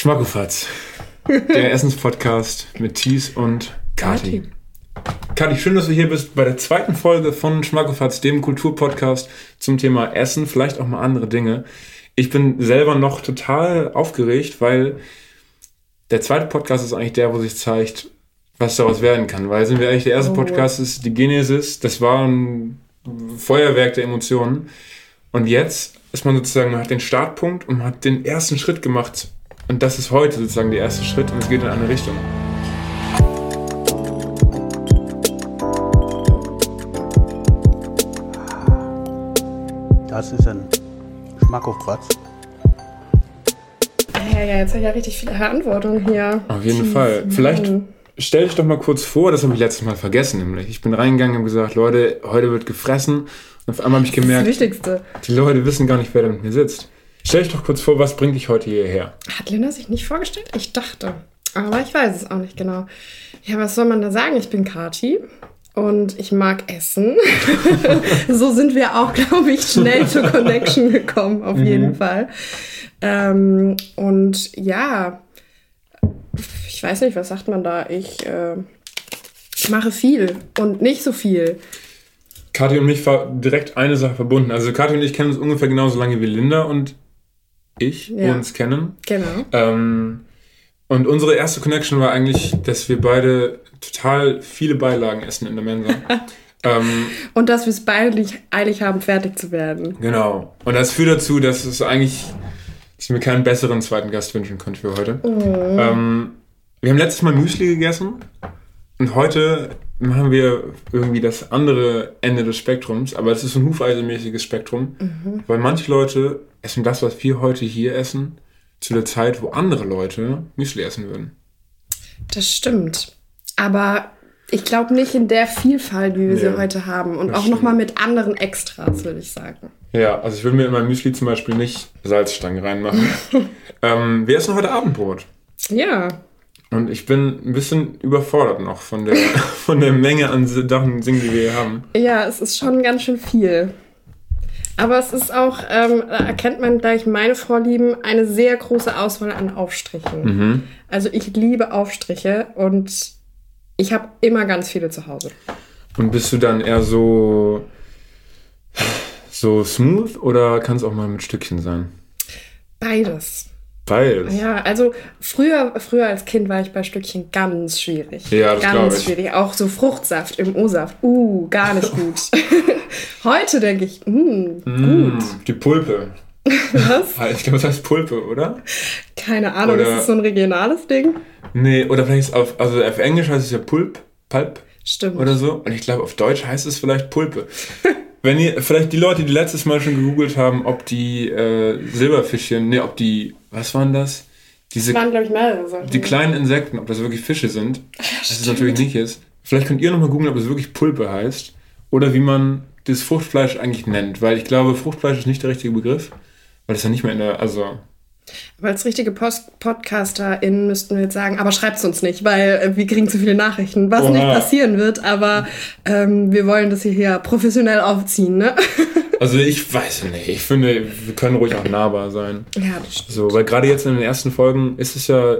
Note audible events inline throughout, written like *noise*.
Schmackofatz, der *laughs* Essenspodcast mit Thies und Kati. Kati, schön, dass du hier bist bei der zweiten Folge von Schmackofatz, dem Kulturpodcast zum Thema Essen, vielleicht auch mal andere Dinge. Ich bin selber noch total aufgeregt, weil der zweite Podcast ist eigentlich der, wo sich zeigt, was daraus werden kann. Weil sind wir eigentlich der erste oh. Podcast, ist die Genesis, das war ein Feuerwerk der Emotionen. Und jetzt ist man sozusagen, man hat den Startpunkt und man hat den ersten Schritt gemacht. Und das ist heute sozusagen der erste Schritt und es geht in eine Richtung. Das ist ein Schmackofatz. Ja, ja, jetzt habe ich ja richtig viele Verantwortung hier. Auf jeden Fall. Vielleicht stell dich doch mal kurz vor, das habe ich letztes Mal vergessen, nämlich. Ich bin reingegangen und gesagt, Leute, heute wird gefressen. Und auf einmal habe ich gemerkt, das, das Wichtigste. die Leute wissen gar nicht, wer da mit mir sitzt. Stell dich doch kurz vor, was bringt dich heute hierher? Hat Linda sich nicht vorgestellt? Ich dachte. Aber ich weiß es auch nicht genau. Ja, was soll man da sagen? Ich bin Kati und ich mag Essen. *laughs* so sind wir auch, glaube ich, schnell zur Connection gekommen, auf mhm. jeden Fall. Ähm, und ja, ich weiß nicht, was sagt man da? Ich äh, mache viel und nicht so viel. Kathi und mich war direkt eine Sache verbunden. Also Kathi und ich kennen uns ungefähr genauso lange wie Linda und ich ja. uns kennen. Genau. Ähm, und unsere erste Connection war eigentlich, dass wir beide total viele Beilagen essen in der Mensa. *laughs* ähm, und dass wir es beide eilig haben, fertig zu werden. Genau. Und das führt dazu, dass es eigentlich, dass ich mir keinen besseren zweiten Gast wünschen konnte für heute. Mhm. Ähm, wir haben letztes Mal Müsli gegessen und heute machen wir irgendwie das andere Ende des Spektrums, aber es ist ein hufeisenmäßiges Spektrum, mhm. weil manche Leute essen das, was wir heute hier essen, zu der Zeit, wo andere Leute Müsli essen würden. Das stimmt. Aber ich glaube nicht in der Vielfalt, wie wir nee, sie heute haben. Und auch nochmal mit anderen Extras, würde ich sagen. Ja, also ich würde mir in mein Müsli zum Beispiel nicht Salzstangen reinmachen. *laughs* ähm, wir essen heute Abendbrot. Ja. Und ich bin ein bisschen überfordert noch von der, *laughs* von der Menge an Sachen, die wir hier haben. Ja, es ist schon ganz schön viel. Aber es ist auch, ähm, da erkennt man gleich meine Vorlieben, eine sehr große Auswahl an Aufstrichen. Mhm. Also ich liebe Aufstriche und ich habe immer ganz viele zu Hause. Und bist du dann eher so, so smooth oder kann es auch mal mit Stückchen sein? Beides. Beides. Ja, also früher, früher als Kind war ich bei Stückchen ganz schwierig. Ja, das Ganz schwierig. Auch so Fruchtsaft im O-Saft. Uh, gar nicht gut. *laughs* Heute denke ich, mm, mm, gut. Die Pulpe. *laughs* Was? Ich glaube, das heißt Pulpe, oder? Keine Ahnung, oder, ist das so ein regionales Ding? Nee, oder vielleicht auf, also auf Englisch heißt es ja Pulp, Pulp. Stimmt. Oder so. Und ich glaube, auf Deutsch heißt es vielleicht Pulpe. *laughs* Wenn ihr, vielleicht die Leute, die letztes Mal schon gegoogelt haben, ob die äh, Silberfischchen, nee, ob die, was waren das? Diese, das waren, glaube ich, mehrere Sachen. Die kleinen Insekten, ob das wirklich Fische sind. das ist natürlich nicht ist. Vielleicht könnt ihr nochmal googeln, ob es wirklich Pulpe heißt. Oder wie man das Fruchtfleisch eigentlich nennt. Weil ich glaube, Fruchtfleisch ist nicht der richtige Begriff. Weil es ja nicht mehr in der, also aber als richtige Post PodcasterInnen müssten wir jetzt sagen, aber schreibt es uns nicht, weil äh, wir kriegen zu viele Nachrichten, was Oha. nicht passieren wird, aber ähm, wir wollen das hier professionell aufziehen, ne? *laughs* Also ich weiß nicht, ich finde, wir können ruhig auch nahbar sein. Ja, das stimmt. So, weil gerade jetzt in den ersten Folgen ist es ja,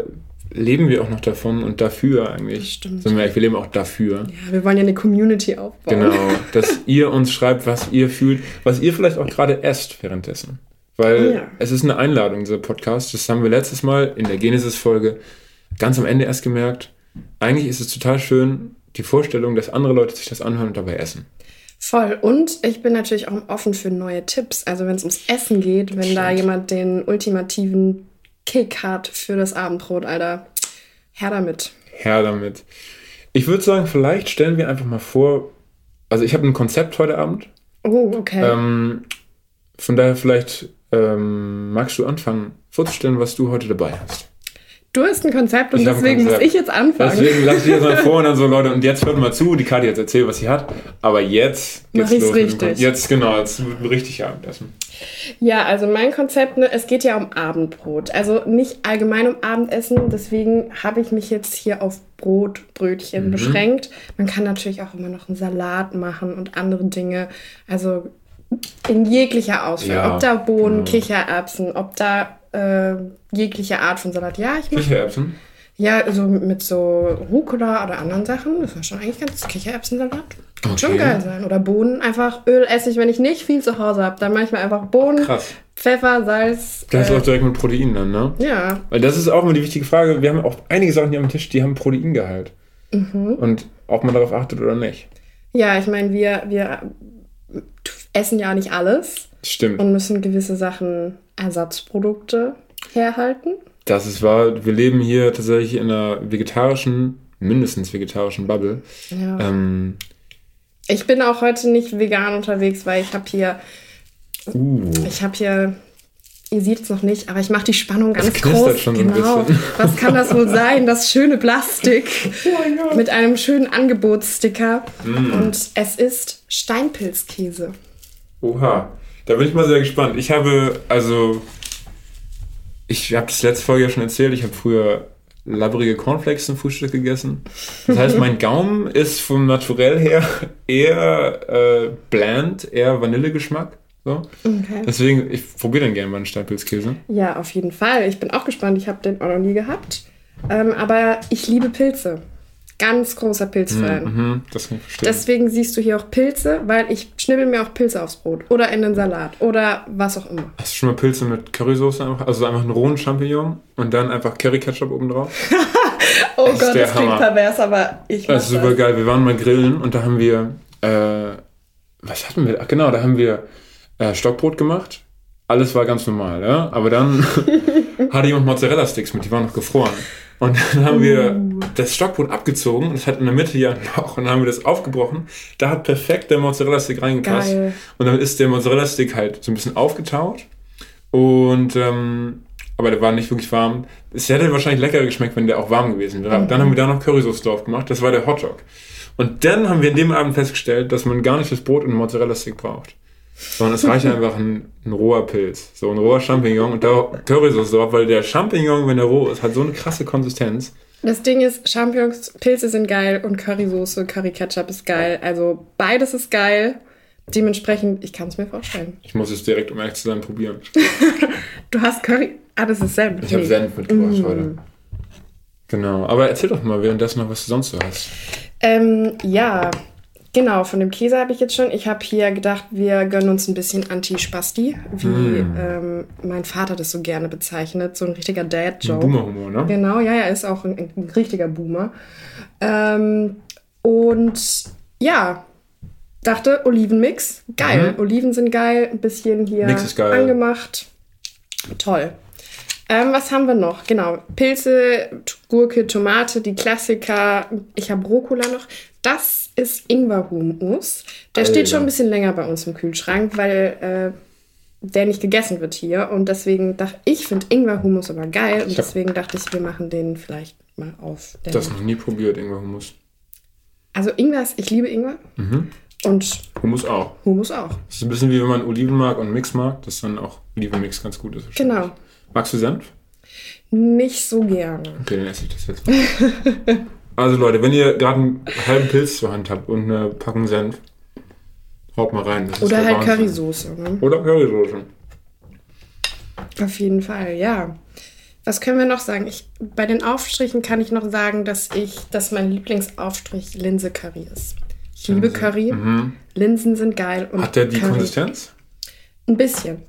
leben wir auch noch davon und dafür eigentlich. Stimmt. Sind wir, wir leben auch dafür. Ja, wir wollen ja eine Community aufbauen. Genau, *laughs* dass ihr uns schreibt, was ihr fühlt, was ihr vielleicht auch gerade esst währenddessen. Weil ja. es ist eine Einladung, dieser Podcast. Das haben wir letztes Mal in der Genesis-Folge ganz am Ende erst gemerkt. Eigentlich ist es total schön, die Vorstellung, dass andere Leute sich das anhören und dabei essen. Voll. Und ich bin natürlich auch offen für neue Tipps. Also wenn es ums Essen geht, wenn Stimmt. da jemand den ultimativen Kick hat für das Abendbrot, Alter, her damit. Her damit. Ich würde sagen, vielleicht stellen wir einfach mal vor, also ich habe ein Konzept heute Abend. Oh, okay. Ähm, von daher vielleicht ähm, magst du anfangen vorzustellen, was du heute dabei hast? Du hast ein Konzept und deswegen Konzept. muss ich jetzt anfangen. Deswegen lass ich jetzt mal vor und dann so, Leute, und jetzt hört mal zu, die Kati jetzt erzählt, was sie hat. Aber jetzt Mach los. Richtig. Jetzt, genau, jetzt richtig Abendessen. Ja, also mein Konzept, ne, es geht ja um Abendbrot. Also nicht allgemein um Abendessen, deswegen habe ich mich jetzt hier auf Brot, Brötchen mhm. beschränkt. Man kann natürlich auch immer noch einen Salat machen und andere Dinge. Also in jeglicher Auswahl. Ja, ob da Bohnen, genau. Kichererbsen, ob da äh, jegliche Art von Salat. Ja, ich mache Kichererbsen? ja so mit so Rucola oder anderen Sachen. Das war schon eigentlich ganz Kichererbsensalat. Kann schon Okay. geil sein. Oder Bohnen, einfach Öl, Essig, wenn ich nicht viel zu Hause habe. Dann manchmal einfach Bohnen, Krass. Pfeffer, Salz. Das ist äh, auch direkt mit Protein dann, ne? ja, Weil das ist auch immer die wichtige Frage. Wir haben auch einige Sachen hier am Tisch, die haben Proteingehalt. Mhm. Und ob man darauf achtet oder nicht. ja, ich meine, wir, wir essen ja nicht alles Stimmt. und müssen gewisse Sachen, Ersatzprodukte herhalten. Das ist wahr. Wir leben hier tatsächlich in einer vegetarischen, mindestens vegetarischen Bubble. Ja. Ähm, Ich bin auch heute nicht vegan unterwegs, weil ich habe hier, uh. ich habe hier, ihr seht es noch nicht, aber ich mache die Spannung ganz knistert groß. schon so ein genau. bisschen. *laughs* Was kann das wohl sein? Das schöne Plastik Oh mit einem schönen Angebotssticker. Mm. Und es ist Steinpilzkäse. Oha. Da bin ich mal sehr gespannt. Ich habe, also, ich habe das letzte Folge ja schon erzählt, ich habe früher labbrige Cornflakes zum Frühstück gegessen. Das heißt, mein *laughs* Gaumen ist vom Naturell her eher äh, bland, eher Vanillegeschmack. So. Okay. Deswegen, ich probiere dann gerne mal einen Steinpilzkäse. Ja, auf jeden Fall. Ich bin auch gespannt. Ich habe den auch noch nie gehabt. Ähm, aber ich liebe Pilze. Ganz großer Pilzfan. Mhm, das kann ich verstehen. Deswegen siehst du hier auch Pilze, weil ich schnibbel mir auch Pilze aufs Brot oder in den Salat oder was auch immer. Hast du schon mal Pilze mit Currysoße einfach, also einfach einen rohen Champignon und dann einfach Curry-Ketchup oben drauf? *laughs* Oh Das Gott, das klingt Hammer. pervers, aber ich Das ist super geil. Wir waren mal grillen und da haben wir, äh, was hatten wir? Ach genau, da haben wir äh, Stockbrot gemacht. Alles war ganz normal, ja. Aber dann *laughs* hatte jemand Mozzarella-Sticks mit, die waren noch gefroren. Und dann haben wir Uh. das Stockbrot abgezogen und es hat in der Mitte ja *laughs* ein Loch und dann haben wir das aufgebrochen. Da hat perfekt der Mozzarella-Stick reingepasst. Geil. Und dann ist der Mozzarella-Stick halt so ein bisschen aufgetaut. Und, ähm, aber der war nicht wirklich warm. Es hätte wahrscheinlich leckerer geschmeckt, wenn der auch warm gewesen wäre. Dann haben wir da noch Currysoße drauf gemacht. Das war der Hotdog. Und dann haben wir in dem Abend festgestellt, dass man gar nicht das Brot und Mozzarella-Stick braucht. Sondern es reicht einfach ein, ein roher Pilz. So ein roher Champignon und da Currysoße drauf, weil der Champignon, wenn er roh ist, hat so eine krasse Konsistenz. Das Ding ist, Champignons, Pilze sind geil und Currysoße, Curry-Ketchup ist geil. Also beides ist geil. Dementsprechend, ich kann es mir vorstellen. Ich muss es direkt, um ehrlich zu sein, probieren. *laughs* Du hast Curry. Ah, das ist Senf. Ich habe. Senf mitgebracht Mm. heute. Genau. Aber erzähl doch mal währenddessen noch, was du sonst so hast. Ähm, ja, genau, von dem Käse habe ich jetzt schon. Ich habe hier gedacht, wir gönnen uns ein bisschen Anti-Spasti, wie Mm. ähm, mein Vater das so gerne bezeichnet. So ein richtiger Dad-Joke. Boomer-Humor, ne? Genau, ja, er ist auch ein, ein richtiger Boomer. Ähm, und ja, dachte Olivenmix, geil. Oliven sind geil, ein bisschen hier Mhm. Mix ist geil. angemacht. Toll. Ähm, was haben wir noch? Genau, Pilze, Gurke, Tomate, die Klassiker. Ich habe Rucola noch. Das ist Ingwerhumus. Der steht Alter. schon ein bisschen länger bei uns im Kühlschrank, weil äh, der nicht gegessen wird hier. Und deswegen dachte ich, finde Ingwerhumus aber geil. Und deswegen dachte ich, wir machen den vielleicht mal auf. Das noch nie probiert, Ingwer-Hummus. Also Ingwer, ist, ich liebe Ingwer. Mhm. Und Hummus auch. Humus auch. Das ist ein bisschen wie wenn man Oliven mag und Mix mag, dass dann auch Olivenmix ganz gut ist. Genau. Magst du Senf? Nicht so gerne. Okay, dann esse ich das jetzt *laughs* mal. Also Leute, wenn ihr gerade einen halben Pilz zur Hand habt und eine Packung Senf, haut mal rein. Oder der halt. Currysoße. Ne? Oder Currysoße. Auf jeden Fall, ja. Was können wir noch sagen? Ich, bei den Aufstrichen kann ich noch sagen, dass ich, dass mein Lieblingsaufstrich Linse Curry ist. Ich liebe Curry. Linsen sind geil. Mhm. Hat der die Curry. Konsistenz? Ein bisschen.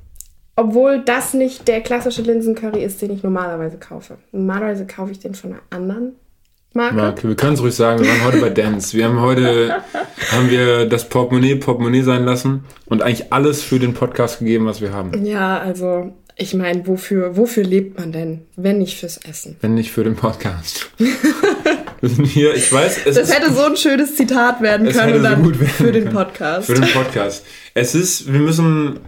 Obwohl das nicht der klassische Linsencurry ist, den ich normalerweise kaufe. Normalerweise kaufe ich den von einer anderen Marke. Okay, wir können es ruhig sagen, wir waren heute bei Dance. Wir haben heute *laughs* haben wir das Portemonnaie Portemonnaie sein lassen und eigentlich alles für den Podcast gegeben, was wir haben. Ja, also ich meine, wofür, wofür lebt man denn, wenn nicht fürs Essen? Wenn nicht für den Podcast. *laughs* wir sind hier, ich weiß, es Das ist hätte so ein schönes Zitat werden können und so dann werden für den. Podcast. Für den Podcast. Es ist, wir müssen,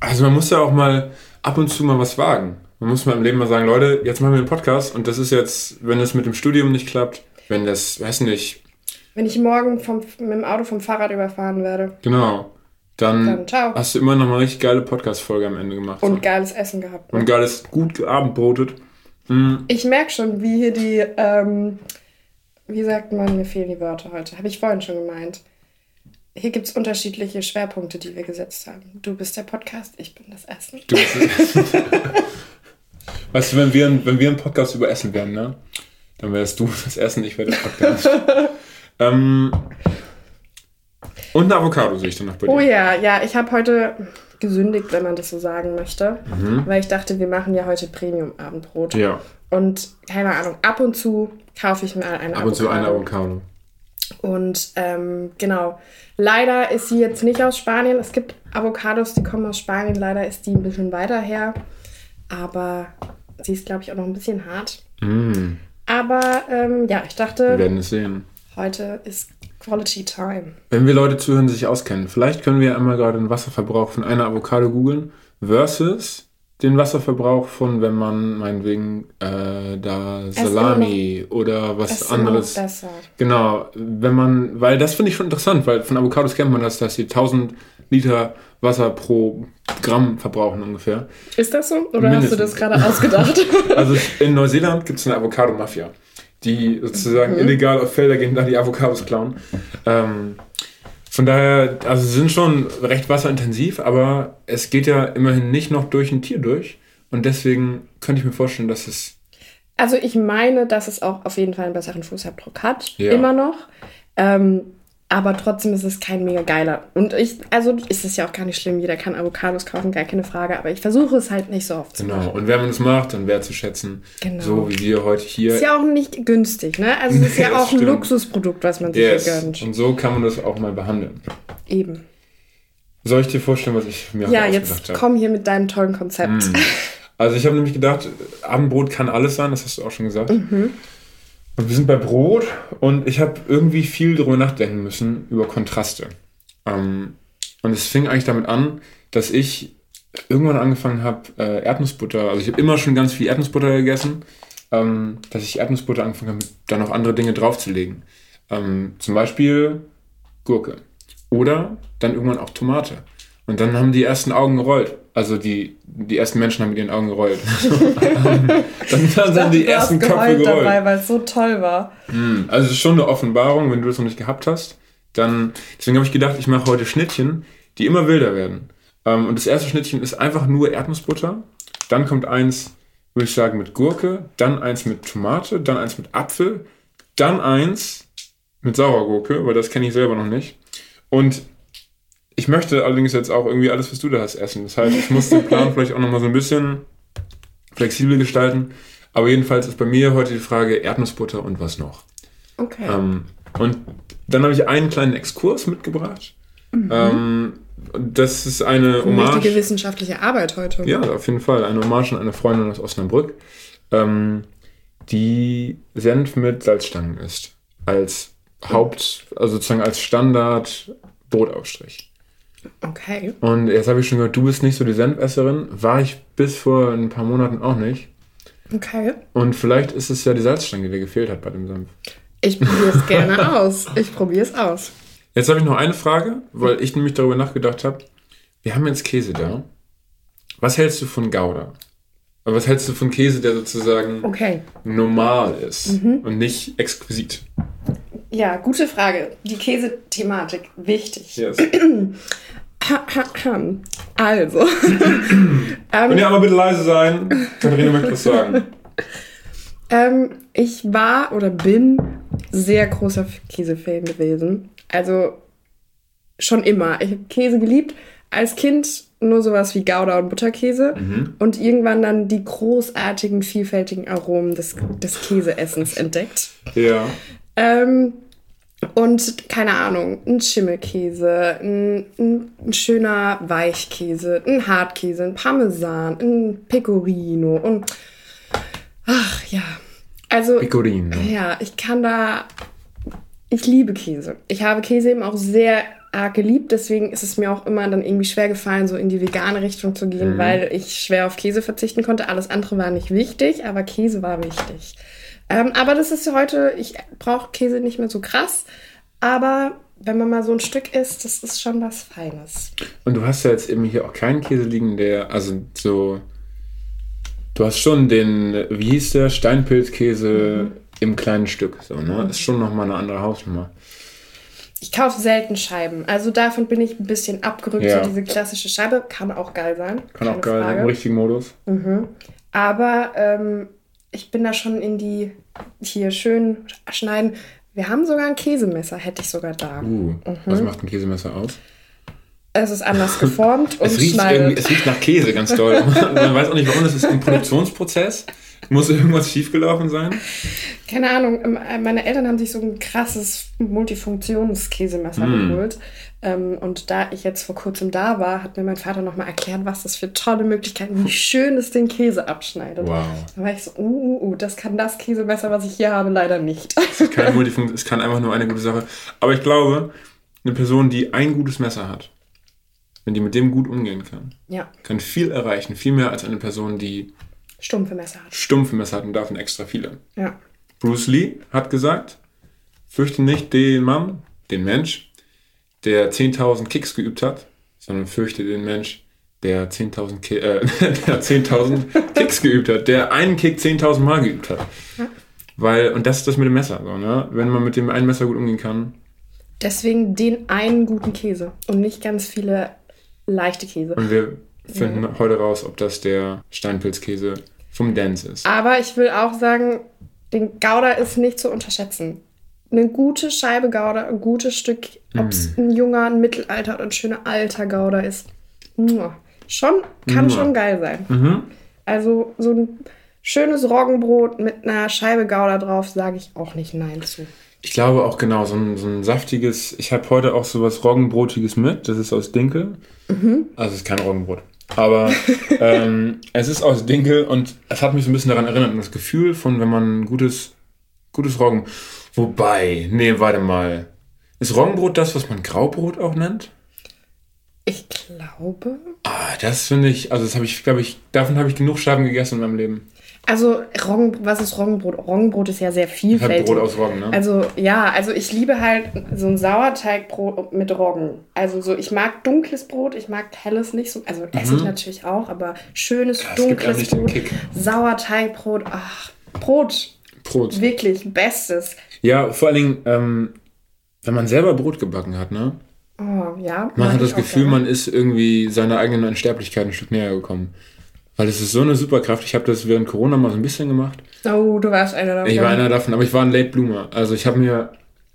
also man muss ja auch mal ab und zu mal was wagen. Man muss mal im Leben mal sagen, Leute, jetzt machen wir einen Podcast und das ist jetzt, wenn es mit dem Studium nicht klappt, wenn das, weiß nicht, Wenn ich morgen vom, mit dem Auto vom Fahrrad überfahren werde genau, dann, Dann hast du immer noch mal eine richtig geile Podcast-Folge am Ende gemacht. und so. geiles Essen gehabt. und geiles, gut geabendbrotet. Ich merke schon, wie hier die, ähm, wie sagt man, mir fehlen die Wörter heute. Habe ich vorhin schon gemeint. Hier gibt es unterschiedliche Schwerpunkte, die wir gesetzt haben. Du bist der Podcast, ich bin das Essen. Du bist, *laughs* *laughs* Weißt du, wenn wir, wenn wir ein Podcast über Essen wären, ne? Dann wärst du *laughs* das Essen, ich wäre der Podcast. *laughs* ähm, und eine Avocado sehe ich dann noch bei dir. Oh ja, ja, ich habe heute gesündigt, wenn man das so sagen möchte. Weil ich dachte, wir machen ja heute Premium-Abendbrot. Mhm. Ja, Und keine Ahnung, ab und zu kaufe ich mir eine ab und zu eine Avocado. Und ähm, genau, leider ist sie jetzt nicht aus Spanien. Es gibt Avocados, die kommen aus Spanien. Leider ist die ein bisschen weiter her. Aber sie ist, glaube ich, auch noch ein bisschen hart. Mm, Aber ähm, ja, ich wir dachte, werden es sehen. heute ist Quality Time. Wenn wir Leute zuhören, die sich auskennen, vielleicht können wir einmal gerade den Wasserverbrauch von einer Avocado googeln versus den Wasserverbrauch von, wenn man meinetwegen äh, da Salami oder was Es anderes. besser. Genau, wenn man, weil das finde ich schon interessant, weil von Avocados kennt man das, dass sie 1000 Liter Wasser pro Gramm verbrauchen ungefähr. Ist das so? Oder hast du Mindestens. das gerade ausgedacht? *laughs* Also in Neuseeland gibt es eine Avocado-Mafia, die sozusagen illegal auf Felder gehen, da die Avocados klauen. Ähm, von daher, also sie sind schon recht wasserintensiv, aber es geht ja immerhin nicht noch durch ein Tier durch. Und deswegen könnte ich mir vorstellen, dass es. Also ich meine, dass es auch auf jeden Fall einen besseren Fußabdruck hat. Ja. Immer noch. Ähm, aber trotzdem ist es kein mega geiler. Und ich, also ist es ja auch gar nicht schlimm. Jeder kann Avocados kaufen, gar keine Frage. Aber ich versuche es halt nicht so oft zu Genau. machen. Und wenn man es macht, dann wertzuschätzen. Genau. So wie wir heute hier. Ist ja auch nicht günstig, ne? Also es ist ja *laughs* auch ein stimmt. Luxusprodukt, was man sich yes. hier gönnt. Und so kann man das auch mal behandeln. Eben. Soll ich dir vorstellen, was ich mir Ja, jetzt habe? komm hier mit deinem tollen Konzept. Also ich habe nämlich gedacht, Abendbrot kann alles sein, das hast du auch schon gesagt. Mhm. Und wir sind bei Brot und ich habe irgendwie viel darüber nachdenken müssen, über Kontraste. Ähm, und es fing eigentlich damit an, dass ich irgendwann angefangen habe, äh, Erdnussbutter, also ich habe immer schon ganz viel Erdnussbutter gegessen, ähm, dass ich Erdnussbutter angefangen habe, da noch andere Dinge draufzulegen. Ähm, zum Beispiel Gurke. Oder dann irgendwann auch Tomate. Und dann haben die ersten Augen gerollt. Also die, die ersten Menschen haben mit ihren Augen gerollt. *laughs* dann dann sind die ersten Köpfe gerollt. weil es so toll war. Also es ist schon eine Offenbarung, wenn du das noch nicht gehabt hast. Dann, deswegen habe ich gedacht, ich mache heute Schnittchen, die immer wilder werden. Ähm, und das erste Schnittchen ist einfach nur Erdnussbutter. Dann kommt eins, würde ich sagen, mit Gurke. Dann eins mit Tomate. Dann eins mit Apfel. Dann eins mit Sauergurke, weil das kenne ich selber noch nicht. Und ich möchte allerdings jetzt auch irgendwie alles, was du da hast, essen. Das heißt, ich muss den Plan vielleicht auch nochmal so ein bisschen flexibel gestalten. Aber jedenfalls ist bei mir heute die Frage Erdnussbutter und was noch. Okay. Ähm, und dann habe ich einen kleinen Exkurs mitgebracht. Ähm, und das ist eine Hommage. Wichtige wissenschaftliche Arbeit heute. Ja, auf jeden Fall. Eine Hommage an eine Freundin aus Osnabrück, ähm, die Senf mit Salzstangen isst. Als Haupt, also sozusagen als Standard Brotaufstrich. Okay. Und jetzt habe ich schon gehört, du bist nicht so die Senfesserin. War ich bis vor ein paar Monaten auch nicht. Okay. Und vielleicht ist es ja die Salzstange, die dir gefehlt hat bei dem Senf. Ich probiere es *laughs* gerne aus. Ich probiere es aus. Jetzt habe ich noch eine Frage, weil ich nämlich darüber nachgedacht habe. Wir haben jetzt Käse da. Was hältst du von Gouda? Aber Was hältst du von Käse, der sozusagen Okay. normal ist und nicht exquisit? Ja, gute Frage. Die Käsethematik, wichtig. Yes. *clears throat* Also, *clears throat* Könnt ihr aber bitte leise sein? Katharina möchte was sagen. *laughs* ähm, ich war oder bin sehr großer Käsefan gewesen. Also schon immer. Ich habe Käse geliebt. Als Kind nur sowas wie Gouda und Butterkäse und irgendwann dann die großartigen, vielfältigen Aromen des, des Käseessens entdeckt. Ja. Ähm, und keine Ahnung, ein Schimmelkäse, ein, ein, ein schöner Weichkäse, ein Hartkäse, ein Parmesan, ein Pecorino und ach ja. Also Pecorino. ja, ich kann da ich liebe Käse. Ich habe Käse eben auch sehr arg geliebt, deswegen ist es mir auch immer dann irgendwie schwer gefallen, so in die vegane Richtung zu gehen, weil ich schwer auf Käse verzichten konnte. Alles andere war nicht wichtig, aber Käse war wichtig. Ähm, aber das ist heute, ich brauche Käse nicht mehr so krass, aber wenn man mal so ein Stück isst, das ist schon was Feines. Und du hast ja jetzt eben hier auch keinen Käse liegen, der, also so. Du hast schon den, wie hieß der, Steinpilzkäse im kleinen Stück. So, ne? Ist schon nochmal eine andere Hausnummer. Ich kaufe selten Scheiben, also davon bin ich ein bisschen abgerückt. Ja. So diese klassische Scheibe kann auch geil sein. Kann auch geil sein, Frage. im richtigen Modus. Aber ähm, ich bin da schon in die hier schön schneiden. Wir haben sogar ein Käsemesser, hätte ich sogar da. Uh, Was macht ein Käsemesser aus? Es ist anders *laughs* geformt und Es riecht, schneidet. es riecht nach Käse ganz doll. *laughs* Man weiß auch nicht warum, das ist ein Produktionsprozess. Muss irgendwas schiefgelaufen sein? Keine Ahnung, ähm, äh, meine Eltern haben sich so ein krasses Multifunktionskäsemesser Mm. geholt. Ähm, und da ich jetzt vor kurzem da war, hat mir mein Vater nochmal erklärt, was das für tolle Möglichkeiten, wie schön es den Käse abschneidet. Wow. Da war ich so, uh, uh, uh, das kann das Käsemesser, was ich hier habe, leider nicht. Es kann *laughs* einfach nur eine gute Sache. Aber ich glaube, eine Person, die ein gutes Messer hat, wenn die mit dem gut umgehen kann, ja, kann viel erreichen. Viel mehr als eine Person, die stumpfe Messer hat. stumpfe Messer hat und davon extra viele. Ja. Bruce Lee hat gesagt, fürchte nicht den Mann, den Mensch, der 10.000 Kicks geübt hat, sondern fürchte den Mensch, der 10.000 Ki äh, *laughs* der 10.000 Kicks geübt hat, der einen Kick 10.000 Mal geübt hat. Weil, und das ist das mit dem Messer, so, ne? wenn man mit dem einen Messer gut umgehen kann. Deswegen den einen guten Käse und nicht ganz viele leichte Käse. Und wir finden heute raus, ob das der Steinpilzkäse vom Dance ist. Aber ich will auch sagen, den Gouda ist nicht zu unterschätzen. Eine gute Scheibe Gouda, ein gutes Stück, ob es ein junger, ein Mittelalter oder ein schöner alter Gouda ist. Schon, kann schon geil sein. Also so ein schönes Roggenbrot mit einer Scheibe Gouda drauf, sage ich auch nicht Nein zu. Ich glaube auch genau, so ein, so ein saftiges, ich habe heute auch so was Roggenbrotiges mit, das ist aus Dinkel. Also es ist kein Roggenbrot. Aber *laughs* ähm, es ist aus Dinkel und es hat mich so ein bisschen daran erinnert, an das Gefühl von, wenn man ein gutes, gutes Roggen. Wobei, nee, warte mal. Ist Roggenbrot das, was man Graubrot auch nennt? Ich glaube. Ah, das finde ich, also das habe ich, glaube ich, davon habe ich genug Scheiben gegessen in meinem Leben. Also, Roggen, was ist Roggenbrot? Roggenbrot ist ja sehr Halt vielfältig. Brot aus Roggen, ne? Also ja, also ich liebe halt so ein Sauerteigbrot mit Roggen. Also so, ich mag dunkles Brot, ich mag helles nicht so. Also esse ich natürlich auch, aber schönes Mhm. es gibt dunkles Brot. Sauerteigbrot, ach, Brot, Brot. wirklich bestes. Ja, vor allen Dingen, ähm, wenn man selber Brot gebacken hat, ne? Oh ja. Man hat das Gefühl, gerne. man ist irgendwie seiner eigenen Unsterblichkeit ein Stück näher gekommen. Weil es ist so eine Superkraft. Ich habe das während Corona mal so ein bisschen gemacht. Oh, du warst einer davon. Ich war einer davon, aber ich war ein Late Bloomer. Also ich habe mir,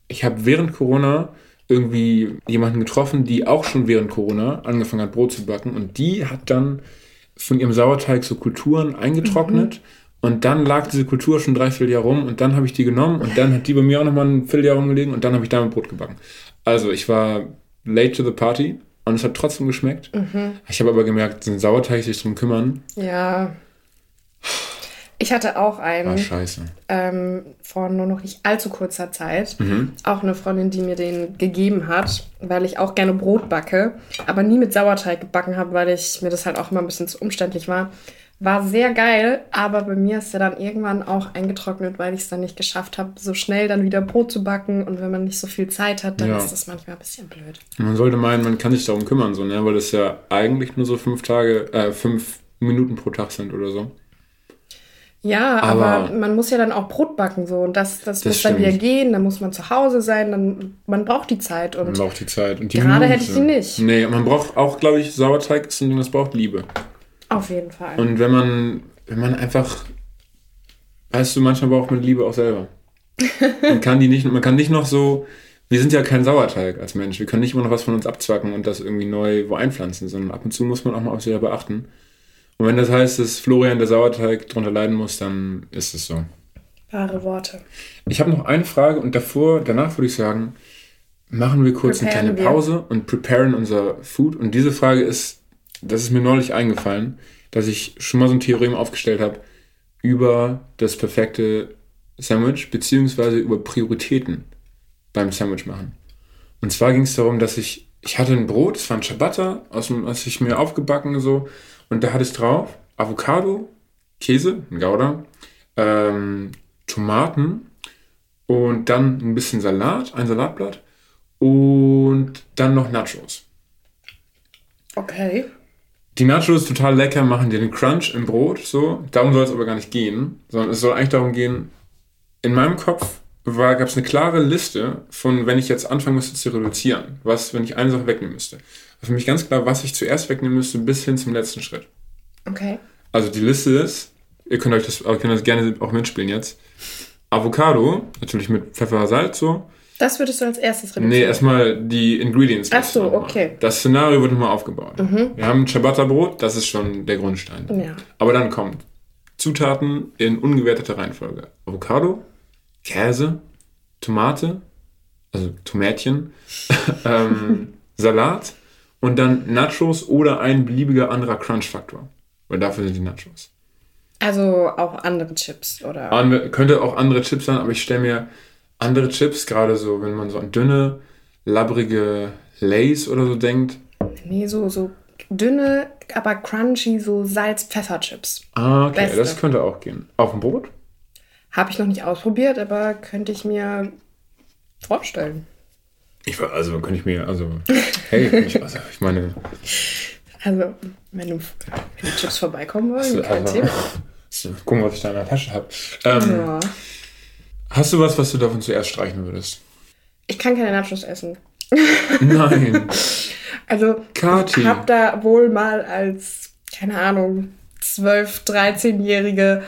ich habe während Corona irgendwie jemanden getroffen, die auch schon während Corona angefangen hat, Brot zu backen. Und die hat dann von ihrem Sauerteig so Kulturen eingetrocknet. Und dann lag diese Kultur schon drei, vier Jahre rum. Und dann habe ich die genommen. Und dann hat die bei mir auch nochmal ein Vierteljahr rumgelegen. Und dann habe ich damit Brot gebacken. Also ich war late to the party. Und es hat trotzdem geschmeckt. Ich habe aber gemerkt, den Sauerteig sich drum kümmern, Ja. Ich hatte auch einen. war scheiße. ähm, vor nur noch nicht allzu kurzer Zeit Mhm. auch eine Freundin, die mir den gegeben hat, weil ich auch gerne Brot backe, aber nie mit Sauerteig gebacken habe, weil ich mir das halt auch immer ein bisschen zu umständlich war. War sehr geil, aber bei mir ist er dann irgendwann auch eingetrocknet, weil ich es dann nicht geschafft habe, so schnell dann wieder Brot zu backen. Und wenn man nicht so viel Zeit hat, dann Ja. ist das manchmal ein bisschen blöd. Man sollte meinen, man kann sich darum kümmern, so, ne? weil das ja eigentlich nur so fünf Tage, äh, fünf Minuten pro Tag sind oder so. Ja, Aber- aber, man muss ja dann auch Brot backen so und das, das, Das muss dann wieder stimmt. gehen, dann muss man zu Hause sein, dann man braucht die Zeit und Man braucht die Zeit. Und die Gerade Minute. hätte ich die nicht. Nee, man braucht auch, glaube ich, Sauerteig ist ein Ding, das braucht Liebe. Auf jeden Fall. Und wenn man, wenn man einfach, weißt du, manchmal braucht man Liebe auch selber. *laughs* Man kann die nicht, man kann nicht noch so, wir sind ja kein Sauerteig als Mensch. Wir können nicht immer noch was von uns abzwacken und das irgendwie neu wo einpflanzen, sondern ab und zu muss man auch mal auf sich selber achten. Und wenn das heißt, dass Florian der Sauerteig drunter leiden muss, dann ist es so. Wahre Worte. Ich habe noch eine Frage und davor, danach würde ich sagen, machen wir kurz eine Preparen kleine wir. Pause und preparen unser Food. Und diese Frage ist, das ist mir neulich eingefallen, dass ich schon mal so ein Theorem aufgestellt habe über das perfekte Sandwich, beziehungsweise über Prioritäten beim Sandwich machen. Und zwar ging es darum, dass ich, ich hatte ein Brot, es war ein Ciabatta, aus dem, was ich mir aufgebacken so, und da hatte es drauf Avocado, Käse, ein Gouda, ähm, Tomaten und dann ein bisschen Salat, ein Salatblatt und dann noch Nachos. Okay. Die Nachos total lecker, machen dir den Crunch im Brot, so. Darum soll es aber gar nicht gehen, sondern es soll eigentlich darum gehen, in meinem Kopf gab es eine klare Liste von, wenn ich jetzt anfangen müsste zu reduzieren, was, wenn ich eine Sache wegnehmen müsste. War Für mich ganz klar, was ich zuerst wegnehmen müsste, bis hin zum letzten Schritt. Okay. Also die Liste ist ihr könnt euch das, ihr könnt das gerne auch mitspielen jetzt. Avocado, natürlich mit Pfeffer, Salz so. Das würdest du als erstes Nee, reduzieren? erstmal die Ingredients. Ach so, okay. Mhm. Das Szenario wird nochmal aufgebaut. Wir haben Ciabatta-Brot, das ist schon der Grundstein. Ja. Aber dann kommt Zutaten in ungewerteter Reihenfolge. Avocado, Käse, Tomate, also Tomätchen, *laughs* ähm, Salat und dann Nachos oder ein beliebiger anderer Crunch-Faktor. Weil dafür sind die Nachos. Also auch andere Chips oder. Andere, könnte auch andere Chips sein, aber ich stelle mir andere Chips, gerade so, wenn man so an dünne, labbrige Lays oder so denkt. Nee, so, so dünne, aber crunchy, so Salz-Pfeffer-Chips. Ah, okay, Beste. das könnte auch gehen. Auf dem Brot? Habe ich noch nicht ausprobiert, aber könnte ich mir vorstellen. Ich, war- also könnte ich mir, also, hey, ich, also, ich meine, Also, wenn, du, wenn die Chips vorbeikommen wollen, kein also, Thema. so, *laughs* gucken, was ich da in der Tasche habe. Ähm, Ja. Hast du was, was du davon zuerst streichen würdest? Ich kann keine Nachos essen. Nein. *laughs* Also, Kati. ich habe da wohl mal als, keine Ahnung, 12-, 13-Jährige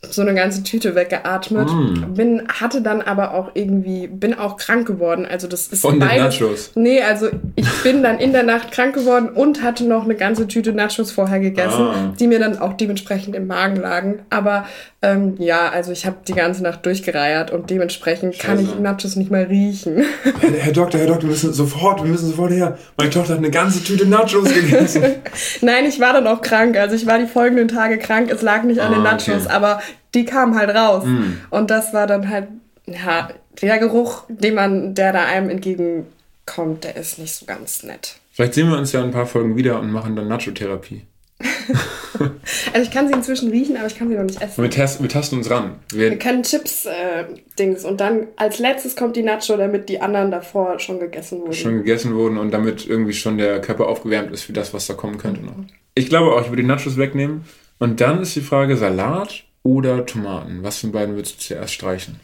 so eine ganze Tüte weggeatmet. Mm. Bin, hatte dann aber auch irgendwie, bin auch krank geworden. Also das ist Von den beides. Nachos? Nee, also ich bin dann in der Nacht krank geworden und hatte noch eine ganze Tüte Nachos vorher gegessen, Ah. die mir dann auch dementsprechend im Magen lagen. Aber ähm, ja, also ich habe die ganze Nacht durchgereiert und dementsprechend kann ich Scheiße. Nachos nicht mal riechen. Herr, Herr Doktor, Herr Doktor, wir müssen sofort, wir müssen sofort her. Meine Tochter hat eine ganze Tüte Nachos gegessen. *laughs* Nein, ich war dann auch krank. Also ich war die folgenden Tage krank. Es lag nicht an den Ah, Nachos, okay. Aber die kamen halt raus. Und das war dann halt, ja, der Geruch, den man, der da einem entgegenkommt, der ist nicht so ganz nett. Vielleicht sehen wir uns ja in ein paar Folgen wieder und machen dann Nacho-Therapie. *laughs* Also ich kann sie inzwischen riechen, aber ich kann sie noch nicht essen. wir, test, wir tasten uns ran. Wir, Wir können Chips-Dings und dann als letztes kommt die Nacho, damit die anderen davor schon gegessen wurden. schon gegessen wurden und damit irgendwie schon der Körper aufgewärmt ist für das, was da kommen könnte noch. Ich glaube auch, ich würde die Nachos wegnehmen. Und dann ist die Frage Salat oder Tomaten. Was von beiden würdest du zuerst streichen?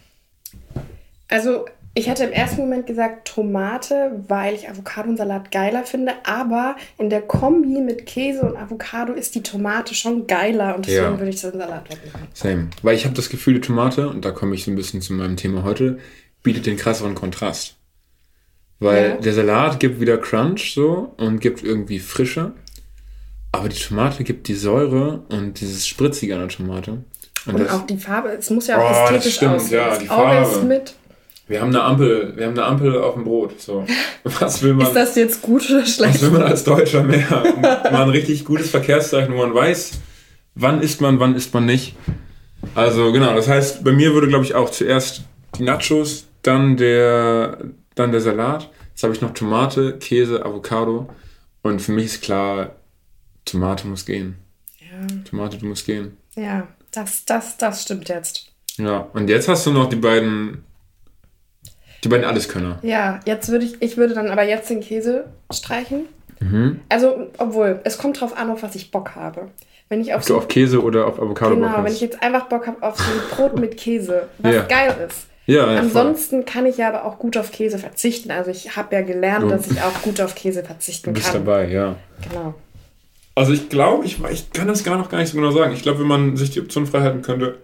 Also, ich hätte im ersten Moment gesagt Tomate, weil ich Avocado und Salat geiler finde, aber in der Kombi mit Käse und Avocado ist die Tomate schon geiler und deswegen Ja. würde ich den Salat wegmachen. Same. Weil ich habe das Gefühl, die Tomate, und da komme ich so ein bisschen zu meinem Thema heute, bietet den krasseren Kontrast. Weil Ja. der Salat gibt wieder Crunch so und gibt irgendwie Frische. Aber die Tomate gibt die Säure und dieses Spritzige an der Tomate. Und, Und das, auch die Farbe, es muss ja auch Oh, das ästhetisch stimmt, aussehen. ja, das die ist Farbe. mit. wir haben eine Ampel, wir haben eine Ampel auf dem Brot. So. *laughs* Was will man? Ist das jetzt gut oder schlecht? Was will man als Deutscher mehr? Mal ein richtig gutes Verkehrszeichen, wo man weiß, wann isst man, wann isst man nicht. Also genau, das heißt, bei mir würde, glaube ich, auch zuerst die Nachos, dann der, dann der Salat. Jetzt habe ich noch Tomate, Käse, Avocado. Und für mich ist klar, Tomate muss gehen. Ja, Tomate, du musst gehen. ja das, das, das stimmt jetzt. Ja, und jetzt hast du noch die beiden, die beiden Alleskönner. Ja, jetzt würde ich, ich würde dann aber jetzt den Käse streichen. Mhm. Also, obwohl, es kommt drauf an, auf was ich Bock habe. Wenn ich auf du auf Käse oder auf Avocado Bock Genau, wenn ich jetzt einfach Bock habe auf so ein Brot *laughs* mit Käse, was Ja. geil ist. ja, ja, voll. Ansonsten kann ich ja aber auch gut auf Käse verzichten. Also ich habe ja gelernt, Du- dass ich auch gut auf Käse du verzichten bist kann. dabei, ja. Genau. Also ich glaube, ich, ich kann das gar noch gar nicht so genau sagen. Ich glaube, wenn man sich die Option freihalten könnte,